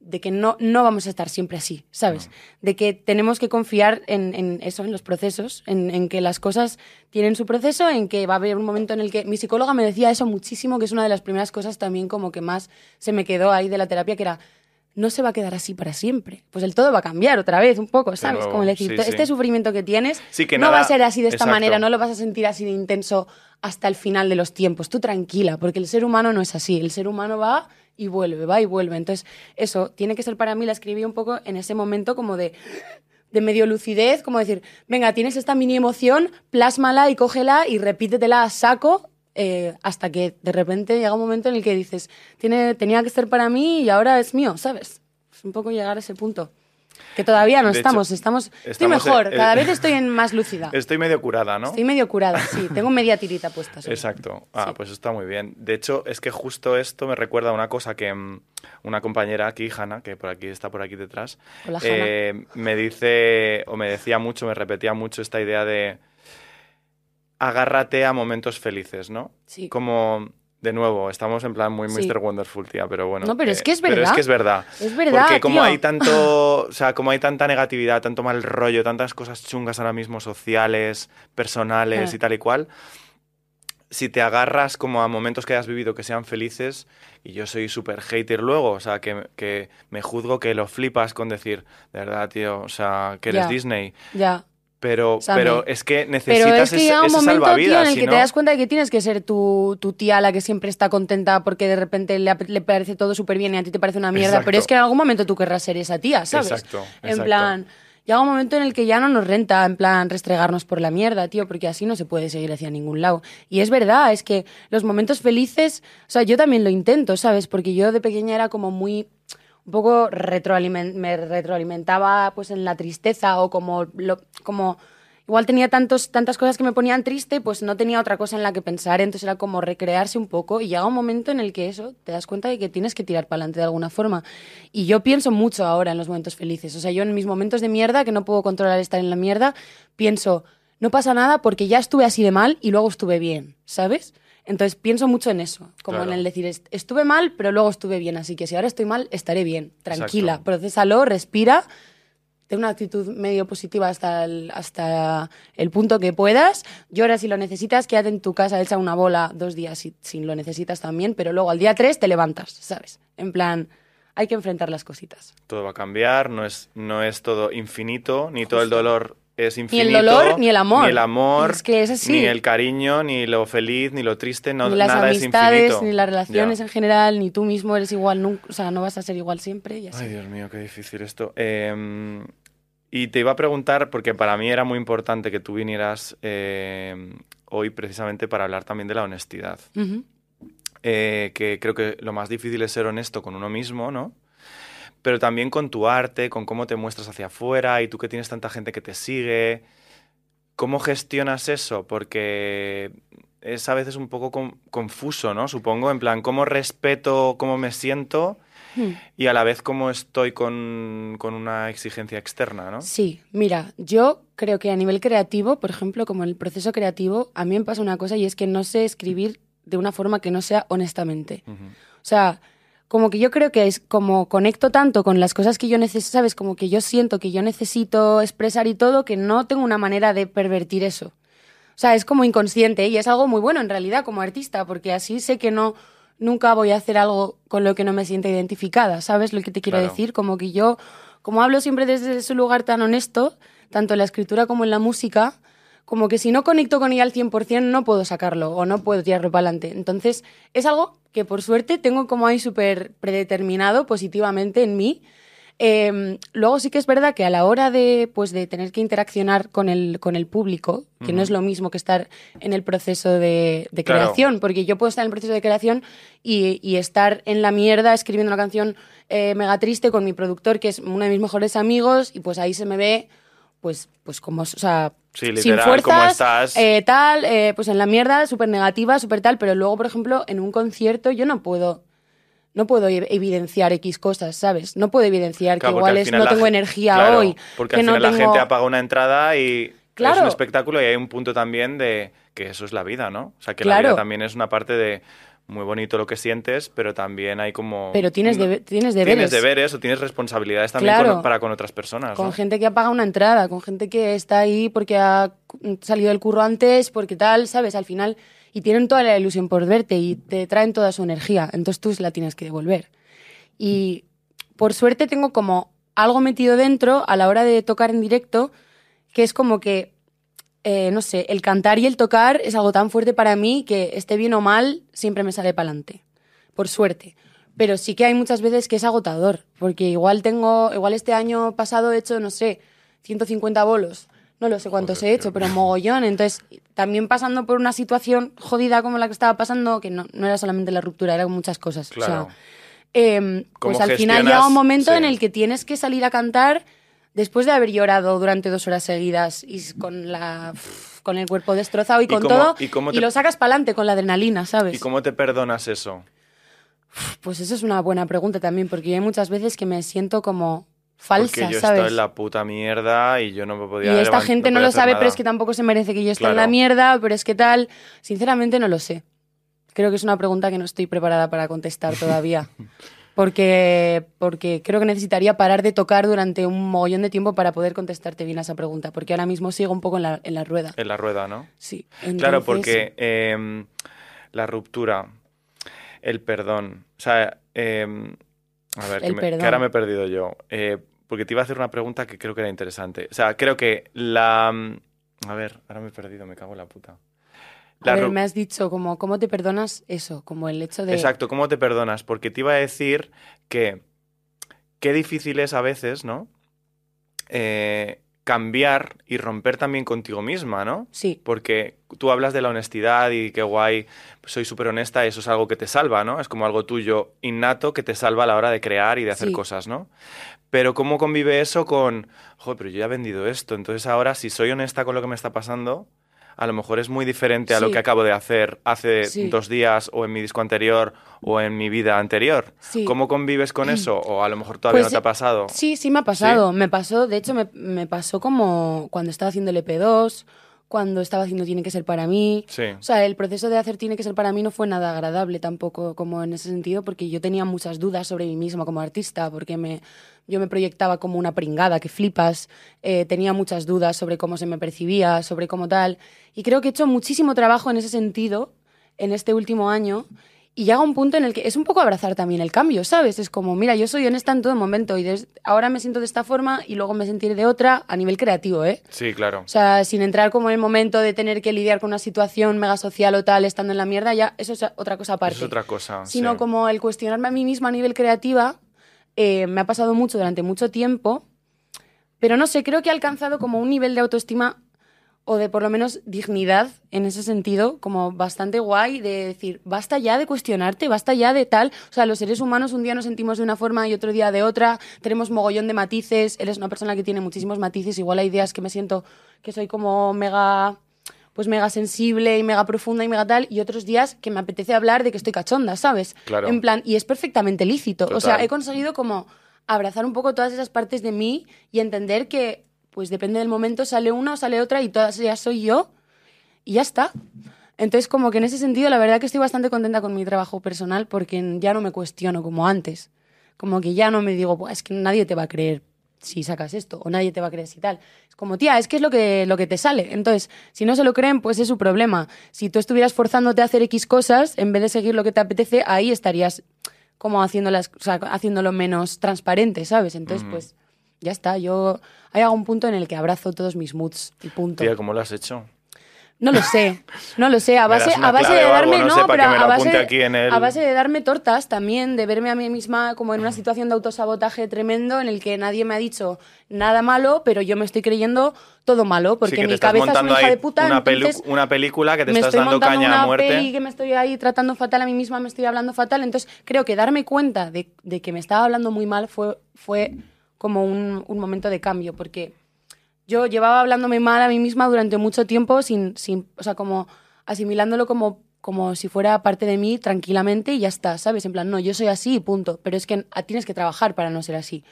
de que no, no vamos a estar siempre así, ¿sabes? De que tenemos que confiar en, en eso, en los procesos, en, en que las cosas tienen su proceso, en que va a haber un momento en el que... Mi psicóloga me decía eso muchísimo, que es una de las primeras cosas también como que más se me quedó ahí de la terapia, que era, no se va a quedar así para siempre. Pues el todo va a cambiar otra vez, un poco, ¿sabes? Como decir,
sí,
"To-
sí.
este sufrimiento que tienes
Sí, que
no
nada-
va a ser así de esta
Exacto.
manera, no lo vas a sentir así de intenso hasta el final de los tiempos. Tú tranquila, porque el ser humano no es así. El ser humano va y vuelve, va y vuelve. Entonces, eso tiene que ser para mí, la escribí un poco en ese momento como de de medio lucidez, como decir, venga, tienes esta mini emoción, plásmala y cógela y repítetela a saco eh, hasta que de repente llega un momento en el que dices, Tiene, tenía que ser para mí y ahora es mío, ¿sabes? Es un poco llegar a ese punto. Que todavía no
De
estamos,
hecho,
estamos, estoy mejor, cada vez [laughs] estoy en más lúcida.
Estoy medio curada, ¿no?
Estoy medio curada, sí, tengo media tirita puesta. solo.
Exacto. Ah,
Sí.
pues está muy bien. De hecho, es que justo esto me recuerda a una cosa que mm, una compañera aquí, Hanna, que por aquí está por aquí detrás,
Hola,
eh, me dice o me decía mucho, me repetía mucho esta idea de agárrate a momentos felices, ¿no?
Sí.
Como de nuevo, estamos en plan muy
Sí.
Mr. Wonderful, tía, pero bueno.
No, pero es que es
Pero es
verdad.
que es verdad.
Es verdad,
Porque como
tío.
hay tanto, o sea, como hay tanta negatividad, tanto mal rollo, tantas cosas chungas ahora mismo sociales, personales y tal y cual, si te agarras como a momentos que hayas vivido que sean felices, y yo soy súper hater luego, o sea, que, que me juzgo que lo flipas con decir, de verdad, tío, o sea, que eres. Disney,
Ya.
Pero, pero es que necesitas
Pero es que llega un momento, tío, en el que
no-
te das cuenta de que tienes que ser tu, tu tía la que siempre está contenta porque de repente le, le parece todo súper bien y a ti te parece una mierda.
Exacto.
Pero es que en algún momento tú querrás ser esa tía, ¿sabes?
Exacto,
En
exacto.
plan, llega un momento en el que ya no nos renta, en plan, restregarnos por la mierda, tío, porque así no se puede seguir hacia ningún lado. Y es verdad, es que los momentos felices, o sea, yo también lo intento, ¿sabes? Porque yo de pequeña era como muy un poco me retroalimentaba pues en la tristeza o como lo, como igual tenía tantos tantas cosas que me ponían triste pues no tenía otra cosa en la que pensar. Entonces era como recrearse un poco y llega un momento en el que eso te das cuenta de que tienes que tirar para adelante de alguna forma. Y yo pienso mucho ahora en los momentos felices. O sea yo en mis momentos de mierda que no puedo controlar estar en la mierda pienso no pasa nada porque ya estuve así de mal y luego estuve bien sabes entonces pienso mucho en eso, como
Claro.
en el decir, est- estuve mal, pero luego estuve bien, así que si ahora estoy mal, estaré bien, tranquila,
Exacto.
procésalo, respira ten una actitud medio positiva hasta el, hasta el punto que puedas. Llora si lo necesitas, quédate en tu casa, echa una bola dos días si, si lo necesitas también, pero luego al día tres te levantas, ¿sabes? En plan, hay que enfrentar las cositas.
Todo va a cambiar, no es, no es todo infinito, ni todo el dolor es
Ni el dolor ni el amor.
Ni el amor,
Es que es así.
ni el cariño, ni lo feliz, ni lo triste, no,
ni las
nada es
amistades,
infinito.
ni las relaciones
Ya.
en general, ni tú mismo eres igual nunca, o sea, no vas a ser igual siempre y así.
Ay, Dios mío, qué difícil esto. Eh, y te iba a preguntar, porque para mí era muy importante que tú vinieras eh, hoy precisamente para hablar también de la honestidad. Eh, que creo que lo más difícil es ser honesto con uno mismo, ¿no? Pero también con tu arte, con cómo te muestras hacia afuera y tú que tienes tanta gente que te sigue. ¿Cómo gestionas eso? Porque es a veces un poco con- confuso, ¿no? Supongo, en plan, ¿cómo respeto cómo me siento
Hmm.
y a la vez cómo estoy con, con una exigencia externa, ¿no?
Sí, mira, yo creo que a nivel creativo, por ejemplo, como el proceso creativo, a mí me pasa una cosa y es que no sé escribir de una forma que no sea honestamente. O sea, como que yo creo que es como conecto tanto con las cosas que yo necesito, ¿sabes? Como que yo siento que yo necesito expresar y todo, que no tengo una manera de pervertir eso. O sea, es como inconsciente y es algo muy bueno en realidad como artista, porque así sé que no nunca voy a hacer algo con lo que no me sienta identificada, ¿sabes lo que te quiero
Claro.
decir? Como que yo, como hablo siempre desde ese lugar tan honesto, tanto en la escritura como en la música, como que si no conecto con ella al 100% no puedo sacarlo o no puedo tirarlo para adelante. Entonces, es algo que por suerte tengo como ahí súper predeterminado positivamente en mí. Eh, luego sí que es verdad que a la hora de, pues, de tener que interaccionar con el, con el público, que no es lo mismo que estar en el proceso de, de
Claro.
creación, porque yo puedo estar en el proceso de creación y, y estar en la mierda escribiendo una canción eh, mega triste con mi productor, que es uno de mis mejores amigos, y pues ahí se me ve, pues, pues como, o sea,
Sí,
sin
literal,
fuerzas,
como estás.
eh, tal, eh, pues en la mierda, súper negativa, súper tal, pero luego, por ejemplo, en un concierto yo no puedo, no puedo ev- evidenciar X cosas, ¿sabes? No puedo evidenciar
Claro,
que igual
al
es, no
la
tengo energía
claro,
hoy,
Porque
que
al
no
final la
tengo...
gente apaga una entrada y es un espectáculo y hay un punto también de que eso es la vida, ¿no? O sea, que la vida también es una parte de muy bonito lo que sientes, pero también hay como...
Pero tienes, debe- tienes deberes.
Tienes deberes o tienes responsabilidades también
Claro.
con- para con otras personas,
Con
¿no?
gente que apaga una entrada, con gente que está ahí porque ha salido del curro antes, porque tal, ¿sabes? Al final, y tienen toda la ilusión por verte y te traen toda su energía, entonces tú la tienes que devolver. Y por suerte tengo como algo metido dentro a la hora de tocar en directo, que es como que, eh, no sé, el cantar y el tocar es algo tan fuerte para mí que esté bien o mal, siempre me sale para adelante, por suerte. Pero sí que hay muchas veces que es agotador, porque igual tengo, igual este año pasado he hecho, no sé, 150 bolos. No lo sé cuántos
Joder,
he hecho, pero mogollón. Entonces, también pasando por una situación jodida como la que estaba pasando, que no, no era solamente la ruptura, eran muchas cosas. O sea,
Claro.
em,
¿Cómo
pues al final llega un momento
Sí.
en el que tienes que salir a cantar después de haber llorado durante dos horas seguidas y con la con el cuerpo destrozado y,
¿Y
con
cómo-
todo
y cómo
y
te-
lo sacas para adelante con la adrenalina, ¿sabes?
¿Y cómo te perdonas eso?
Pues eso es una buena pregunta también porque hay muchas veces que me siento como falsa,
Porque yo
¿sabes?
estoy en la puta mierda y yo no me
Y
podía
esta
levan-
gente no,
podía
lo sabe,
nada.
pero es que tampoco se merece que yo esté en la
Claro.
mierda, pero es que tal. Sinceramente no lo sé. Creo que es una pregunta que no estoy preparada para contestar todavía. [laughs] Porque, porque creo que necesitaría parar de tocar durante un mogollón de tiempo para poder contestarte bien a esa pregunta. Porque ahora mismo sigo un poco en la, en la rueda.
En la rueda, ¿no?
Sí.
Claro, porque em, la ruptura, el perdón, o sea, em, a ver, que, me- que ahora me he perdido yo, eh, porque te iba a hacer una pregunta que creo que era interesante. O sea, creo que la... A ver, ahora me he perdido, me cago en la puta. La
A ver, me has dicho como, ¿cómo te perdonas eso? Como el hecho de...
Exacto, ¿cómo te perdonas? Porque te iba a decir que qué difícil es a veces, ¿no? Eh, cambiar y romper también contigo misma, ¿no?
Sí,
Porque tú hablas de la honestidad y qué guay, soy súper honesta, eso es algo que te salva, ¿no? Es como algo tuyo innato que te salva a la hora de crear y de hacer
Sí.
cosas, ¿no? Pero ¿cómo convive eso con, joder, pero yo ya he vendido esto, entonces ahora si soy honesta con lo que me está pasando, a lo mejor es muy diferente a lo que acabo de hacer hace
Sí.
dos días o en mi disco anterior o en mi vida anterior.
Sí.
¿Cómo convives con eso? O a lo mejor todavía
Pues,
no te ha pasado.
Sí, sí me ha pasado. Me pasó, de hecho, me, me pasó como cuando estaba haciendo el EP2, cuando estaba haciendo Tiene que ser para mí. O sea, el proceso de hacer Tiene que ser para mí no fue nada agradable tampoco, como en ese sentido, porque yo tenía muchas dudas sobre mí misma como artista, porque me, yo me proyectaba como una pringada que flipas, eh, tenía muchas dudas sobre cómo se me percibía, sobre cómo tal. Y creo que he hecho muchísimo trabajo en ese sentido en este último año y llega un punto en el que es un poco abrazar también el cambio, ¿sabes? Es como, mira, yo soy honesta en todo momento y des- ahora me siento de esta forma y luego me sentiré de otra a nivel creativo, ¿eh?
Sí, claro.
O sea, sin entrar como en el momento de tener que lidiar con una situación mega social o tal, estando en la mierda, ya eso es otra cosa aparte.
Es otra cosa.
Sino
sí.
como el cuestionarme a mí misma a nivel creativa, eh, me ha pasado mucho durante mucho tiempo, pero no sé, creo que he alcanzado como un nivel de autoestima o de por lo menos dignidad en ese sentido, como bastante guay de decir, basta ya de cuestionarte, basta ya de tal. O sea, los seres humanos un día nos sentimos de una forma y otro día de otra, tenemos mogollón de matices, eres una persona que tiene muchísimos matices, igual hay días que me siento que soy como mega pues mega sensible y mega profunda y mega tal, y otros días que me apetece hablar de que estoy cachonda, ¿sabes?
Claro.
En plan, y es perfectamente lícito. O sea, he conseguido como abrazar un poco todas esas partes de mí y entender que, pues depende del momento, sale una o sale otra y todas ellas soy yo y ya está. Entonces, como que en ese sentido, la verdad que estoy bastante contenta con mi trabajo personal porque ya no me cuestiono como antes. Como que ya no me digo, "Buah, es que nadie te va a creer si sacas esto o nadie te va a creer si tal. Es como, tía, es que es lo que, lo que te sale. Entonces, si no se lo creen, pues es su problema. Si tú estuvieras forzándote a hacer X cosas, en vez de seguir lo que te apetece, ahí estarías como haciéndolas, o sea, haciéndolo menos transparente, ¿sabes? Entonces, pues ya está. Yo hay algún punto en el que abrazo todos mis moods y punto.
Tía, ¿cómo lo has hecho?
No lo sé, no lo sé. A base, a de
algo,
darme,
no
pero a base,
apunte aquí en el-
a base de darme tortas también, de verme a mí misma como en una situación de autosabotaje tremendo en el que nadie me ha dicho nada malo, pero yo me estoy creyendo todo malo, porque
sí,
mi cabeza es una hija de puta.
una,
entonces
una película que te
me
estás
estoy
dando caña
una
a muerte.
peli que me estoy ahí tratando fatal a mí misma, me estoy hablando fatal. Entonces, creo que darme cuenta de, de que me estaba hablando muy mal fue, fue como un, un momento de cambio, porque yo llevaba hablándome mal a mí misma durante mucho tiempo, sin, sin, o sea, como asimilándolo como, como si fuera parte de mí tranquilamente y ya está, ¿sabes? En plan, no, yo soy así punto. Pero es que tienes que trabajar para no ser así.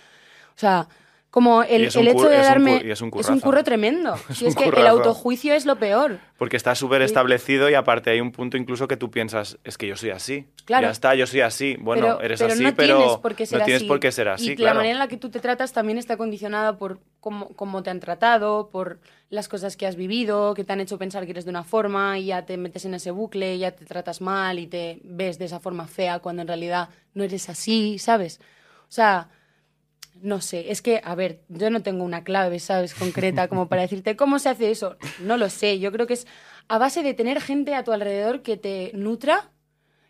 O sea, como el,
Y es un
el hecho de darme...
es un
es un curro tremendo. [laughs]
Es
es que el autojuicio es lo peor.
Porque está súper establecido y aparte hay un punto incluso que tú piensas, es que yo soy así.
Claro.
Ya está, yo soy así. Bueno,
pero,
eres
pero
así,
no
pero
tienes por qué ser
no tienes
así.
por qué ser así,
y
claro.
la manera en la que tú te tratas también está condicionada por cómo, cómo te han tratado, por las cosas que has vivido, que te han hecho pensar que eres de una forma y ya te metes en ese bucle, ya te tratas mal y te ves de esa forma fea cuando en realidad no eres así, ¿sabes? O sea, no sé, es que, a ver, yo no tengo una clave, ¿sabes? Concreta como para decirte cómo se hace eso. No lo sé, yo creo que es a base de tener gente a tu alrededor que te nutra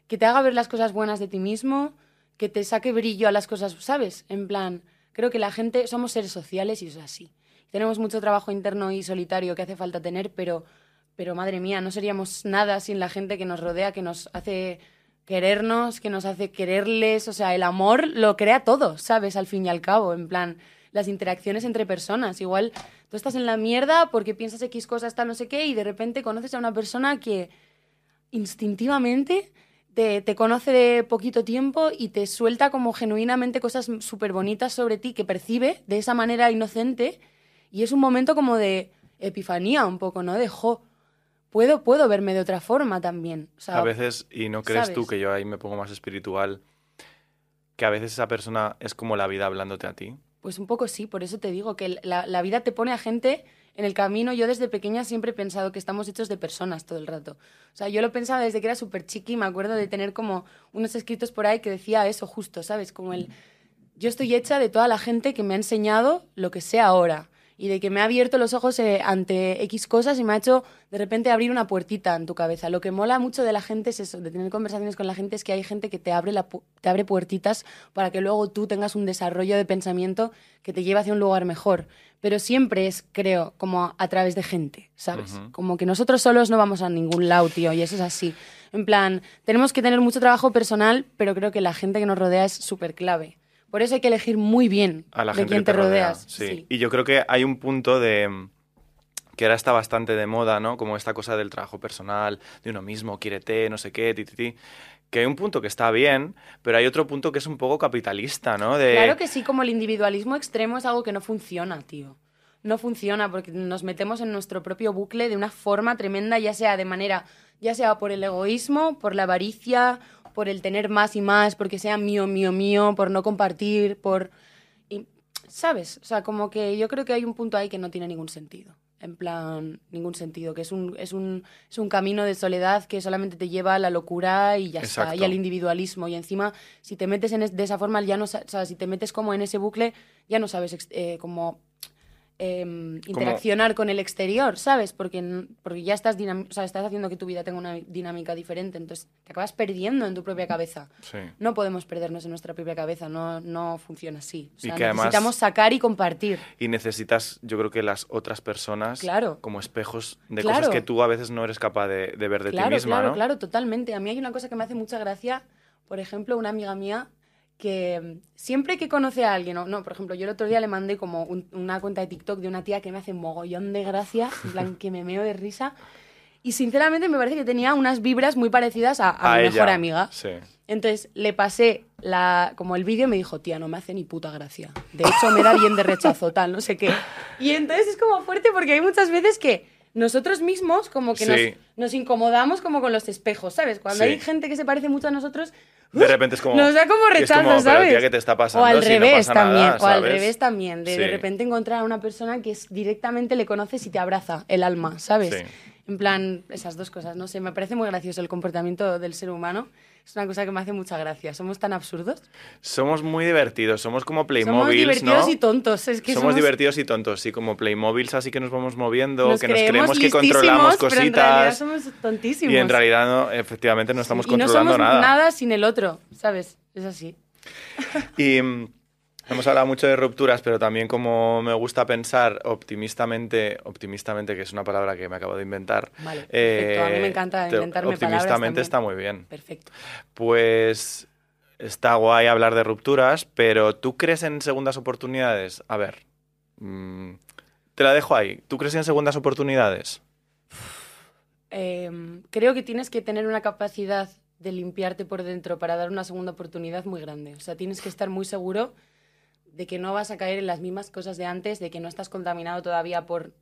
que te haga ver las cosas buenas de ti mismo, que te saque brillo a las cosas, ¿sabes? En plan, creo que la gente, somos seres sociales y eso es así. Tenemos mucho trabajo interno y solitario que hace falta tener, pero, pero madre mía, no seríamos nada sin la gente que nos rodea, que nos hace querernos, que nos hace quererles, o sea, el amor lo crea todo, ¿sabes? Al fin y al cabo, en plan, las interacciones entre personas. Igual tú estás en la mierda porque piensas X cosas, tal, no sé qué, y de repente conoces a una persona que instintivamente te, te conoce de poquito tiempo y te suelta como genuinamente cosas súper bonitas sobre ti que percibe de esa manera inocente y es un momento como de epifanía un poco, ¿no? De, jo, puedo, puedo verme de otra forma también. O sea,
a veces, y no crees tú que yo ahí me pongo más espiritual, que a veces esa persona es como la vida hablándote a ti.
Pues un poco sí, por eso te digo que la, la vida te pone a gente en el camino. Yo desde pequeña siempre he pensado que estamos hechos de personas todo el rato. O sea, yo lo pensaba desde que era súper chiqui, me acuerdo de tener como unos escritos por ahí que decía eso justo, ¿sabes? Como el, yo estoy hecha de toda la gente que me ha enseñado lo que sé ahora y de que me ha abierto los ojos eh, ante X cosas y me ha hecho de repente abrir una puertita en tu cabeza. Lo que mola mucho de la gente es eso, de tener conversaciones con la gente, es que hay gente que te abre, la, pu- te abre puertitas para que luego tú tengas un desarrollo de pensamiento que te lleve hacia un lugar mejor. Pero siempre es, creo, como a, a través de gente, ¿sabes? Como que nosotros solos no vamos a ningún lado, tío, y eso es así. En plan, tenemos que tener mucho trabajo personal, pero creo que la gente que nos rodea es súper clave. Por eso hay que elegir muy bien
A la
de
gente
quién te,
rodea,
rodeas.
sí. Y yo creo que hay un punto de mm, que ahora está bastante de moda, ¿no? Como esta cosa del trabajo personal, de uno mismo, quiérete, no sé qué, ti, ti, ti. Que hay un punto que está bien, pero hay otro punto que es un poco capitalista, ¿no? De,
Claro que sí, como el individualismo extremo es algo que no funciona, tío. No funciona porque nos metemos en nuestro propio bucle de una forma tremenda, ya sea de manera, ya sea por el egoísmo, por la avaricia, por el tener más y más, porque sea mío, mío, mío, por no compartir, por... y- ¿Sabes? O sea, como que yo creo que hay un punto ahí que no tiene ningún sentido. En plan, ningún sentido, que es un, es un, es un camino de soledad que solamente te lleva a la locura y ya está, y al individualismo. Y encima, si te metes en es- de esa forma, ya no, o sea, si te metes como en ese bucle, ya no sabes eh, cómo em, interaccionar con el exterior, ¿sabes? Porque, porque ya estás, dinam- o sea, estás haciendo que tu vida tenga una dinámica diferente, entonces te acabas perdiendo en tu propia cabeza.
Sí.
No podemos perdernos en nuestra propia cabeza, no, no funciona así. O
Y que además-
necesitamos sacar y compartir.
Y necesitas, yo creo que las otras personas
Claro.
como espejos de
Claro.
cosas que tú a veces no eres capaz de, de ver de
claro,
ti misma,
claro,
¿no?
claro, totalmente. A mí hay una cosa que me hace mucha gracia, por ejemplo, una amiga mía que mm, siempre que conoce a alguien, o no, por ejemplo, yo el otro día le mandé como un- una cuenta de TikTok de una tía que me hace mogollón de gracia, en plan que me meo de risa, y sinceramente me parece que tenía unas vibras muy parecidas a, a
A
mi
ella.
mejor amiga.
Sí.
Entonces le pasé la, como el vídeo y me dijo, tía, no me hace ni puta gracia. De hecho, me da bien de rechazo, tal, no sé qué. Y entonces es como fuerte porque hay muchas veces que nosotros mismos como que
Sí.
nos, nos incomodamos como con los espejos, ¿sabes? Cuando
Sí.
hay gente que se parece mucho a nosotros,
De repente es como...
nos da como rechazo,
como,
¿sabes?
tía, ¿qué te está pasando?
O al
Si
revés también,
nada,
o al revés también, de de repente encontrar a una persona que es, directamente le conoces y te abraza el alma, ¿sabes?
Sí.
En plan, esas dos cosas, no sé, me parece muy gracioso el comportamiento del ser humano. Es una cosa que me hace mucha gracia. Somos tan absurdos.
Somos muy divertidos, somos como
somos
Playmobil,
divertidos
¿no?
y tontos. Es que
somos,
somos,
divertidos y tontos, sí, como Playmobiles, así que nos vamos moviendo,
nos
que nos creemos que controlamos
Pero en realidad
cositas.
somos tontísimos.
Y en realidad, no, efectivamente, no estamos
y no
controlando
somos
nada.
nada sin el otro, ¿sabes? Es así.
Y [laughs] mm, hemos hablado mucho de rupturas, pero también como me gusta pensar optimistamente, optimistamente, que es una palabra que me acabo de inventar.
Vale, perfecto. A mí me encanta
te-
inventarme palabras
Optimistamente está muy bien.
Perfecto.
Pues está guay hablar de rupturas, pero ¿tú crees en segundas oportunidades? A ver, mm, te la dejo ahí. ¿Tú crees en segundas oportunidades?
Eh, creo que tienes que tener una capacidad de limpiarte por dentro para dar una segunda oportunidad muy grande. O sea, tienes que estar muy seguro de que no vas a caer en las mismas cosas de antes, de que no estás contaminado todavía por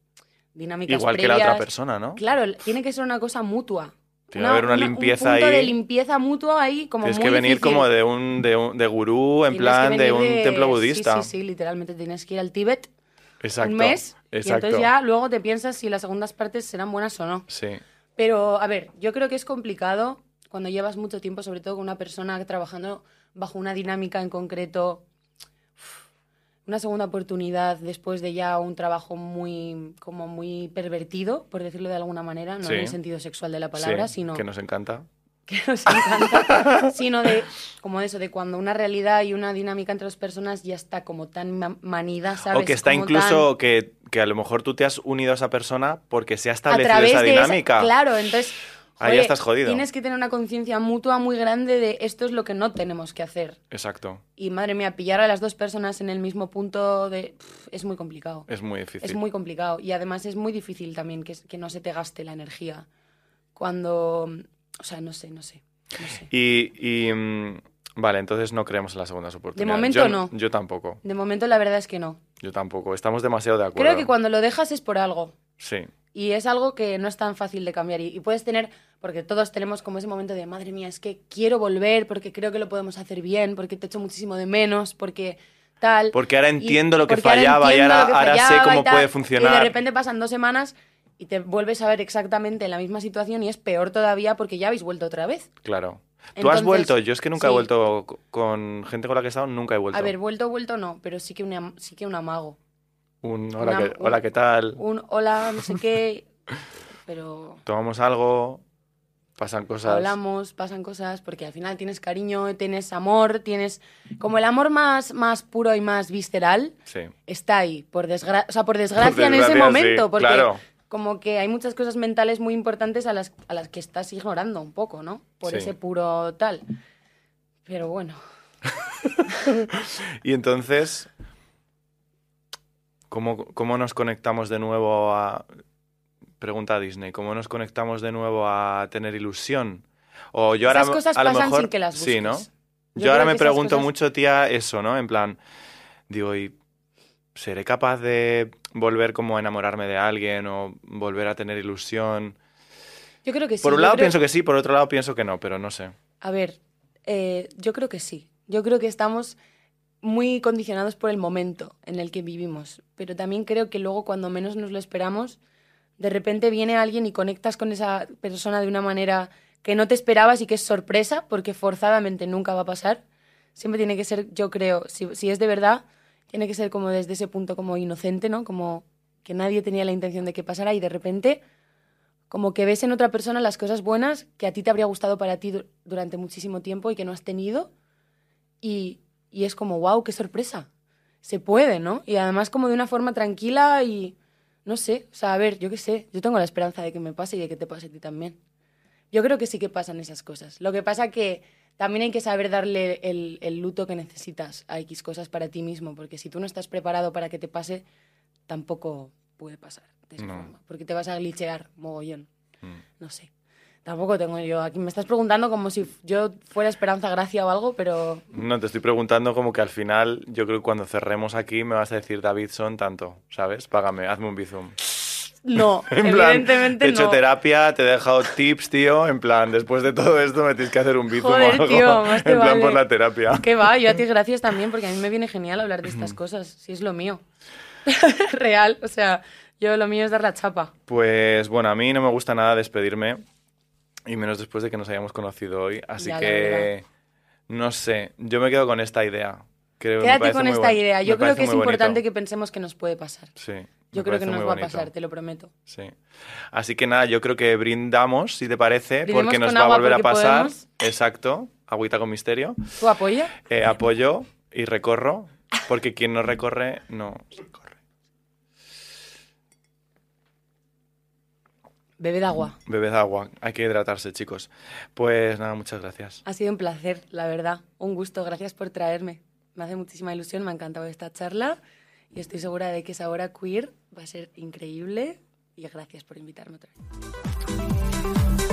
dinámicas
Igual que la
previas.
otra persona, ¿no?
Claro, tiene que ser una cosa mutua.
Tiene que haber una limpieza
un punto
ahí.
de limpieza mutua ahí como
Tienes
muy
que venir
difícil.
como de un, de un de gurú, en
Tienes
plan de un
de-
templo budista.
Sí, sí, literalmente tienes que ir al Tíbet
Exacto.
un mes y
Exacto.
entonces ya luego te piensas si las segundas partes serán buenas o no.
Sí.
Pero, a ver, yo creo que es complicado cuando llevas mucho tiempo, sobre todo con una persona trabajando bajo una dinámica en concreto, una segunda oportunidad después de ya un trabajo muy, como muy pervertido, por decirlo de alguna manera, no
Sí.
en el sentido sexual de la palabra,
sí,
sino
que nos encanta. [laughs]
que nos encanta, sino de como eso, de cuando una realidad y una dinámica entre dos personas ya está como tan ma- manida, ¿sabes?
O que está
Como
incluso que, que a lo mejor tú te has unido a esa persona porque se ha
a
establecido esa dinámica.
claro, entonces
Ahí estás jodido.
Tienes que tener una conciencia mutua muy grande de esto es lo que no tenemos que hacer.
Exacto.
Y madre mía, pillar a las dos personas en el mismo punto de pf, es muy complicado.
Es muy difícil.
Es muy complicado. Y además es muy difícil también que, que no se te gaste la energía. Cuando. O sea, no sé, no sé. No sé.
Y, y, mm, vale, entonces no creemos en las segundas oportunidades.
momento
yo,
no.
Yo tampoco.
De momento la verdad es que no.
Yo tampoco. Estamos demasiado de acuerdo.
Creo que cuando lo dejas es por algo.
Sí.
Y es algo que no es tan fácil de cambiar. Y, y puedes tener, porque todos tenemos como ese momento de, madre mía, es que quiero volver porque creo que lo podemos hacer bien, porque te echo muchísimo de menos, porque tal.
Porque ahora
Y-
entiendo lo que
ahora
fallaba y ahora, sé cómo
tal.
puede
Y de
funcionar.
repente pasan dos semanas y te vuelves a ver exactamente en la misma situación y es peor todavía porque ya habéis vuelto otra vez.
Claro. ¿Tú
Entonces,
has vuelto? Yo es que nunca he vuelto co- con gente con la que he estado, nunca he vuelto.
A ver, vuelto, vuelto no, pero sí que un, sí que un amago.
Un hola,
una-
¿qué, hola,
un-
¿qué tal?
Un hola, no sé qué, [laughs] pero
Tomamos algo, pasan cosas.
hablamos, pasan cosas, porque al final tienes cariño, tienes amor, tienes... Como el amor más, más puro y más visceral
Sí.
está ahí, por, desgra- o sea, por desgracia en
desgracia,
ese momento,
sí,
porque
claro.
como que hay muchas cosas mentales muy importantes a las, a las que estás ignorando un poco, ¿no? Por
Sí.
ese puro tal. Pero bueno, [laughs]
Y entonces, ¿cómo, ¿cómo nos conectamos de nuevo a... Pregunta a Disney, ¿cómo nos conectamos de nuevo a tener ilusión? O yo ahora
esas cosas
a lo
pasan
mejor,
sin que las busques.
Sí, ¿no?
Yo
Yo, ahora me pregunto
cosas-
mucho, tía, eso, ¿no? En plan, digo, ¿y ¿seré capaz de volver como a enamorarme de alguien o volver a tener ilusión?
Yo creo que sí.
Por un lado
creo-
pienso que sí, por otro lado pienso que no, pero no sé.
A ver, eh, yo creo que sí. Yo creo que estamos muy condicionados por el momento en el que vivimos. Pero también creo que luego, cuando menos nos lo esperamos, de repente viene alguien y conectas con esa persona de una manera que no te esperabas y que es sorpresa, porque forzadamente nunca va a pasar. Siempre tiene que ser, yo creo, si, si es de verdad, tiene que ser como desde ese punto como inocente, ¿no? Como que nadie tenía la intención de que pasara y de repente como que ves en otra persona las cosas buenas que a ti te habría gustado para ti du- durante muchísimo tiempo y que no has tenido. Y, y es como, wow, qué sorpresa. Se puede, ¿no? Y además como de una forma tranquila y, no sé, o sea, a ver, yo qué sé, yo tengo la esperanza de que me pase y de que te pase a ti también. Yo creo que sí que pasan esas cosas. Lo que pasa que también hay que saber darle el, el luto que necesitas a X cosas para ti mismo, porque si tú no estás preparado para que te pase, tampoco puede pasar de esa
No.
forma, porque te vas a glitchear mogollón.
Mm.
No sé. Tampoco tengo yo. Aquí me estás preguntando como si yo fuera Esperanza Gracia o algo, pero
No, te estoy preguntando como que al final, yo creo que cuando cerremos aquí me vas a decir, Davidson, tanto, ¿sabes? Págame, hazme un bizum. [laughs]
no, [laughs]
En plan,
evidentemente
te he hecho
no.
terapia, te he dejado tips, tío. En plan, después de todo esto me tienes que hacer un bizum
Joder,
o algo.
tío, más te
en plan,
vale.
por la terapia.
Que va, yo a ti [laughs] gracias también, porque a mí me viene genial hablar de estas cosas, si es lo mío. Real, o sea, yo lo mío es dar la chapa.
Pues bueno, a mí no me gusta nada despedirme, y menos después de que nos hayamos conocido hoy. Así
Ya,
que, no sé, yo me quedo con esta idea. Creo,
Quédate con esta
buen-
idea.
me
Yo creo que es
bonito.
importante que pensemos que nos puede pasar.
Sí.
Yo creo que nos va a pasar, te lo prometo.
Sí. Así que nada, yo creo que brindamos, si te parece,
Brindemos
porque nos va a volver a pasar.
podemos.
Exacto, agüita con misterio.
¿Tú apoya?
Eh, apoyo y recorro, porque quien no recorre, no recorre.
Bebe de agua.
Bebed agua, hay que hidratarse, chicos. Pues nada, muchas gracias.
Ha sido un placer, la verdad. Un gusto. Gracias por traerme. Me hace muchísima ilusión, me ha encantado esta charla y estoy segura de que esa hora queer va a ser increíble. Y gracias por invitarme otra vez.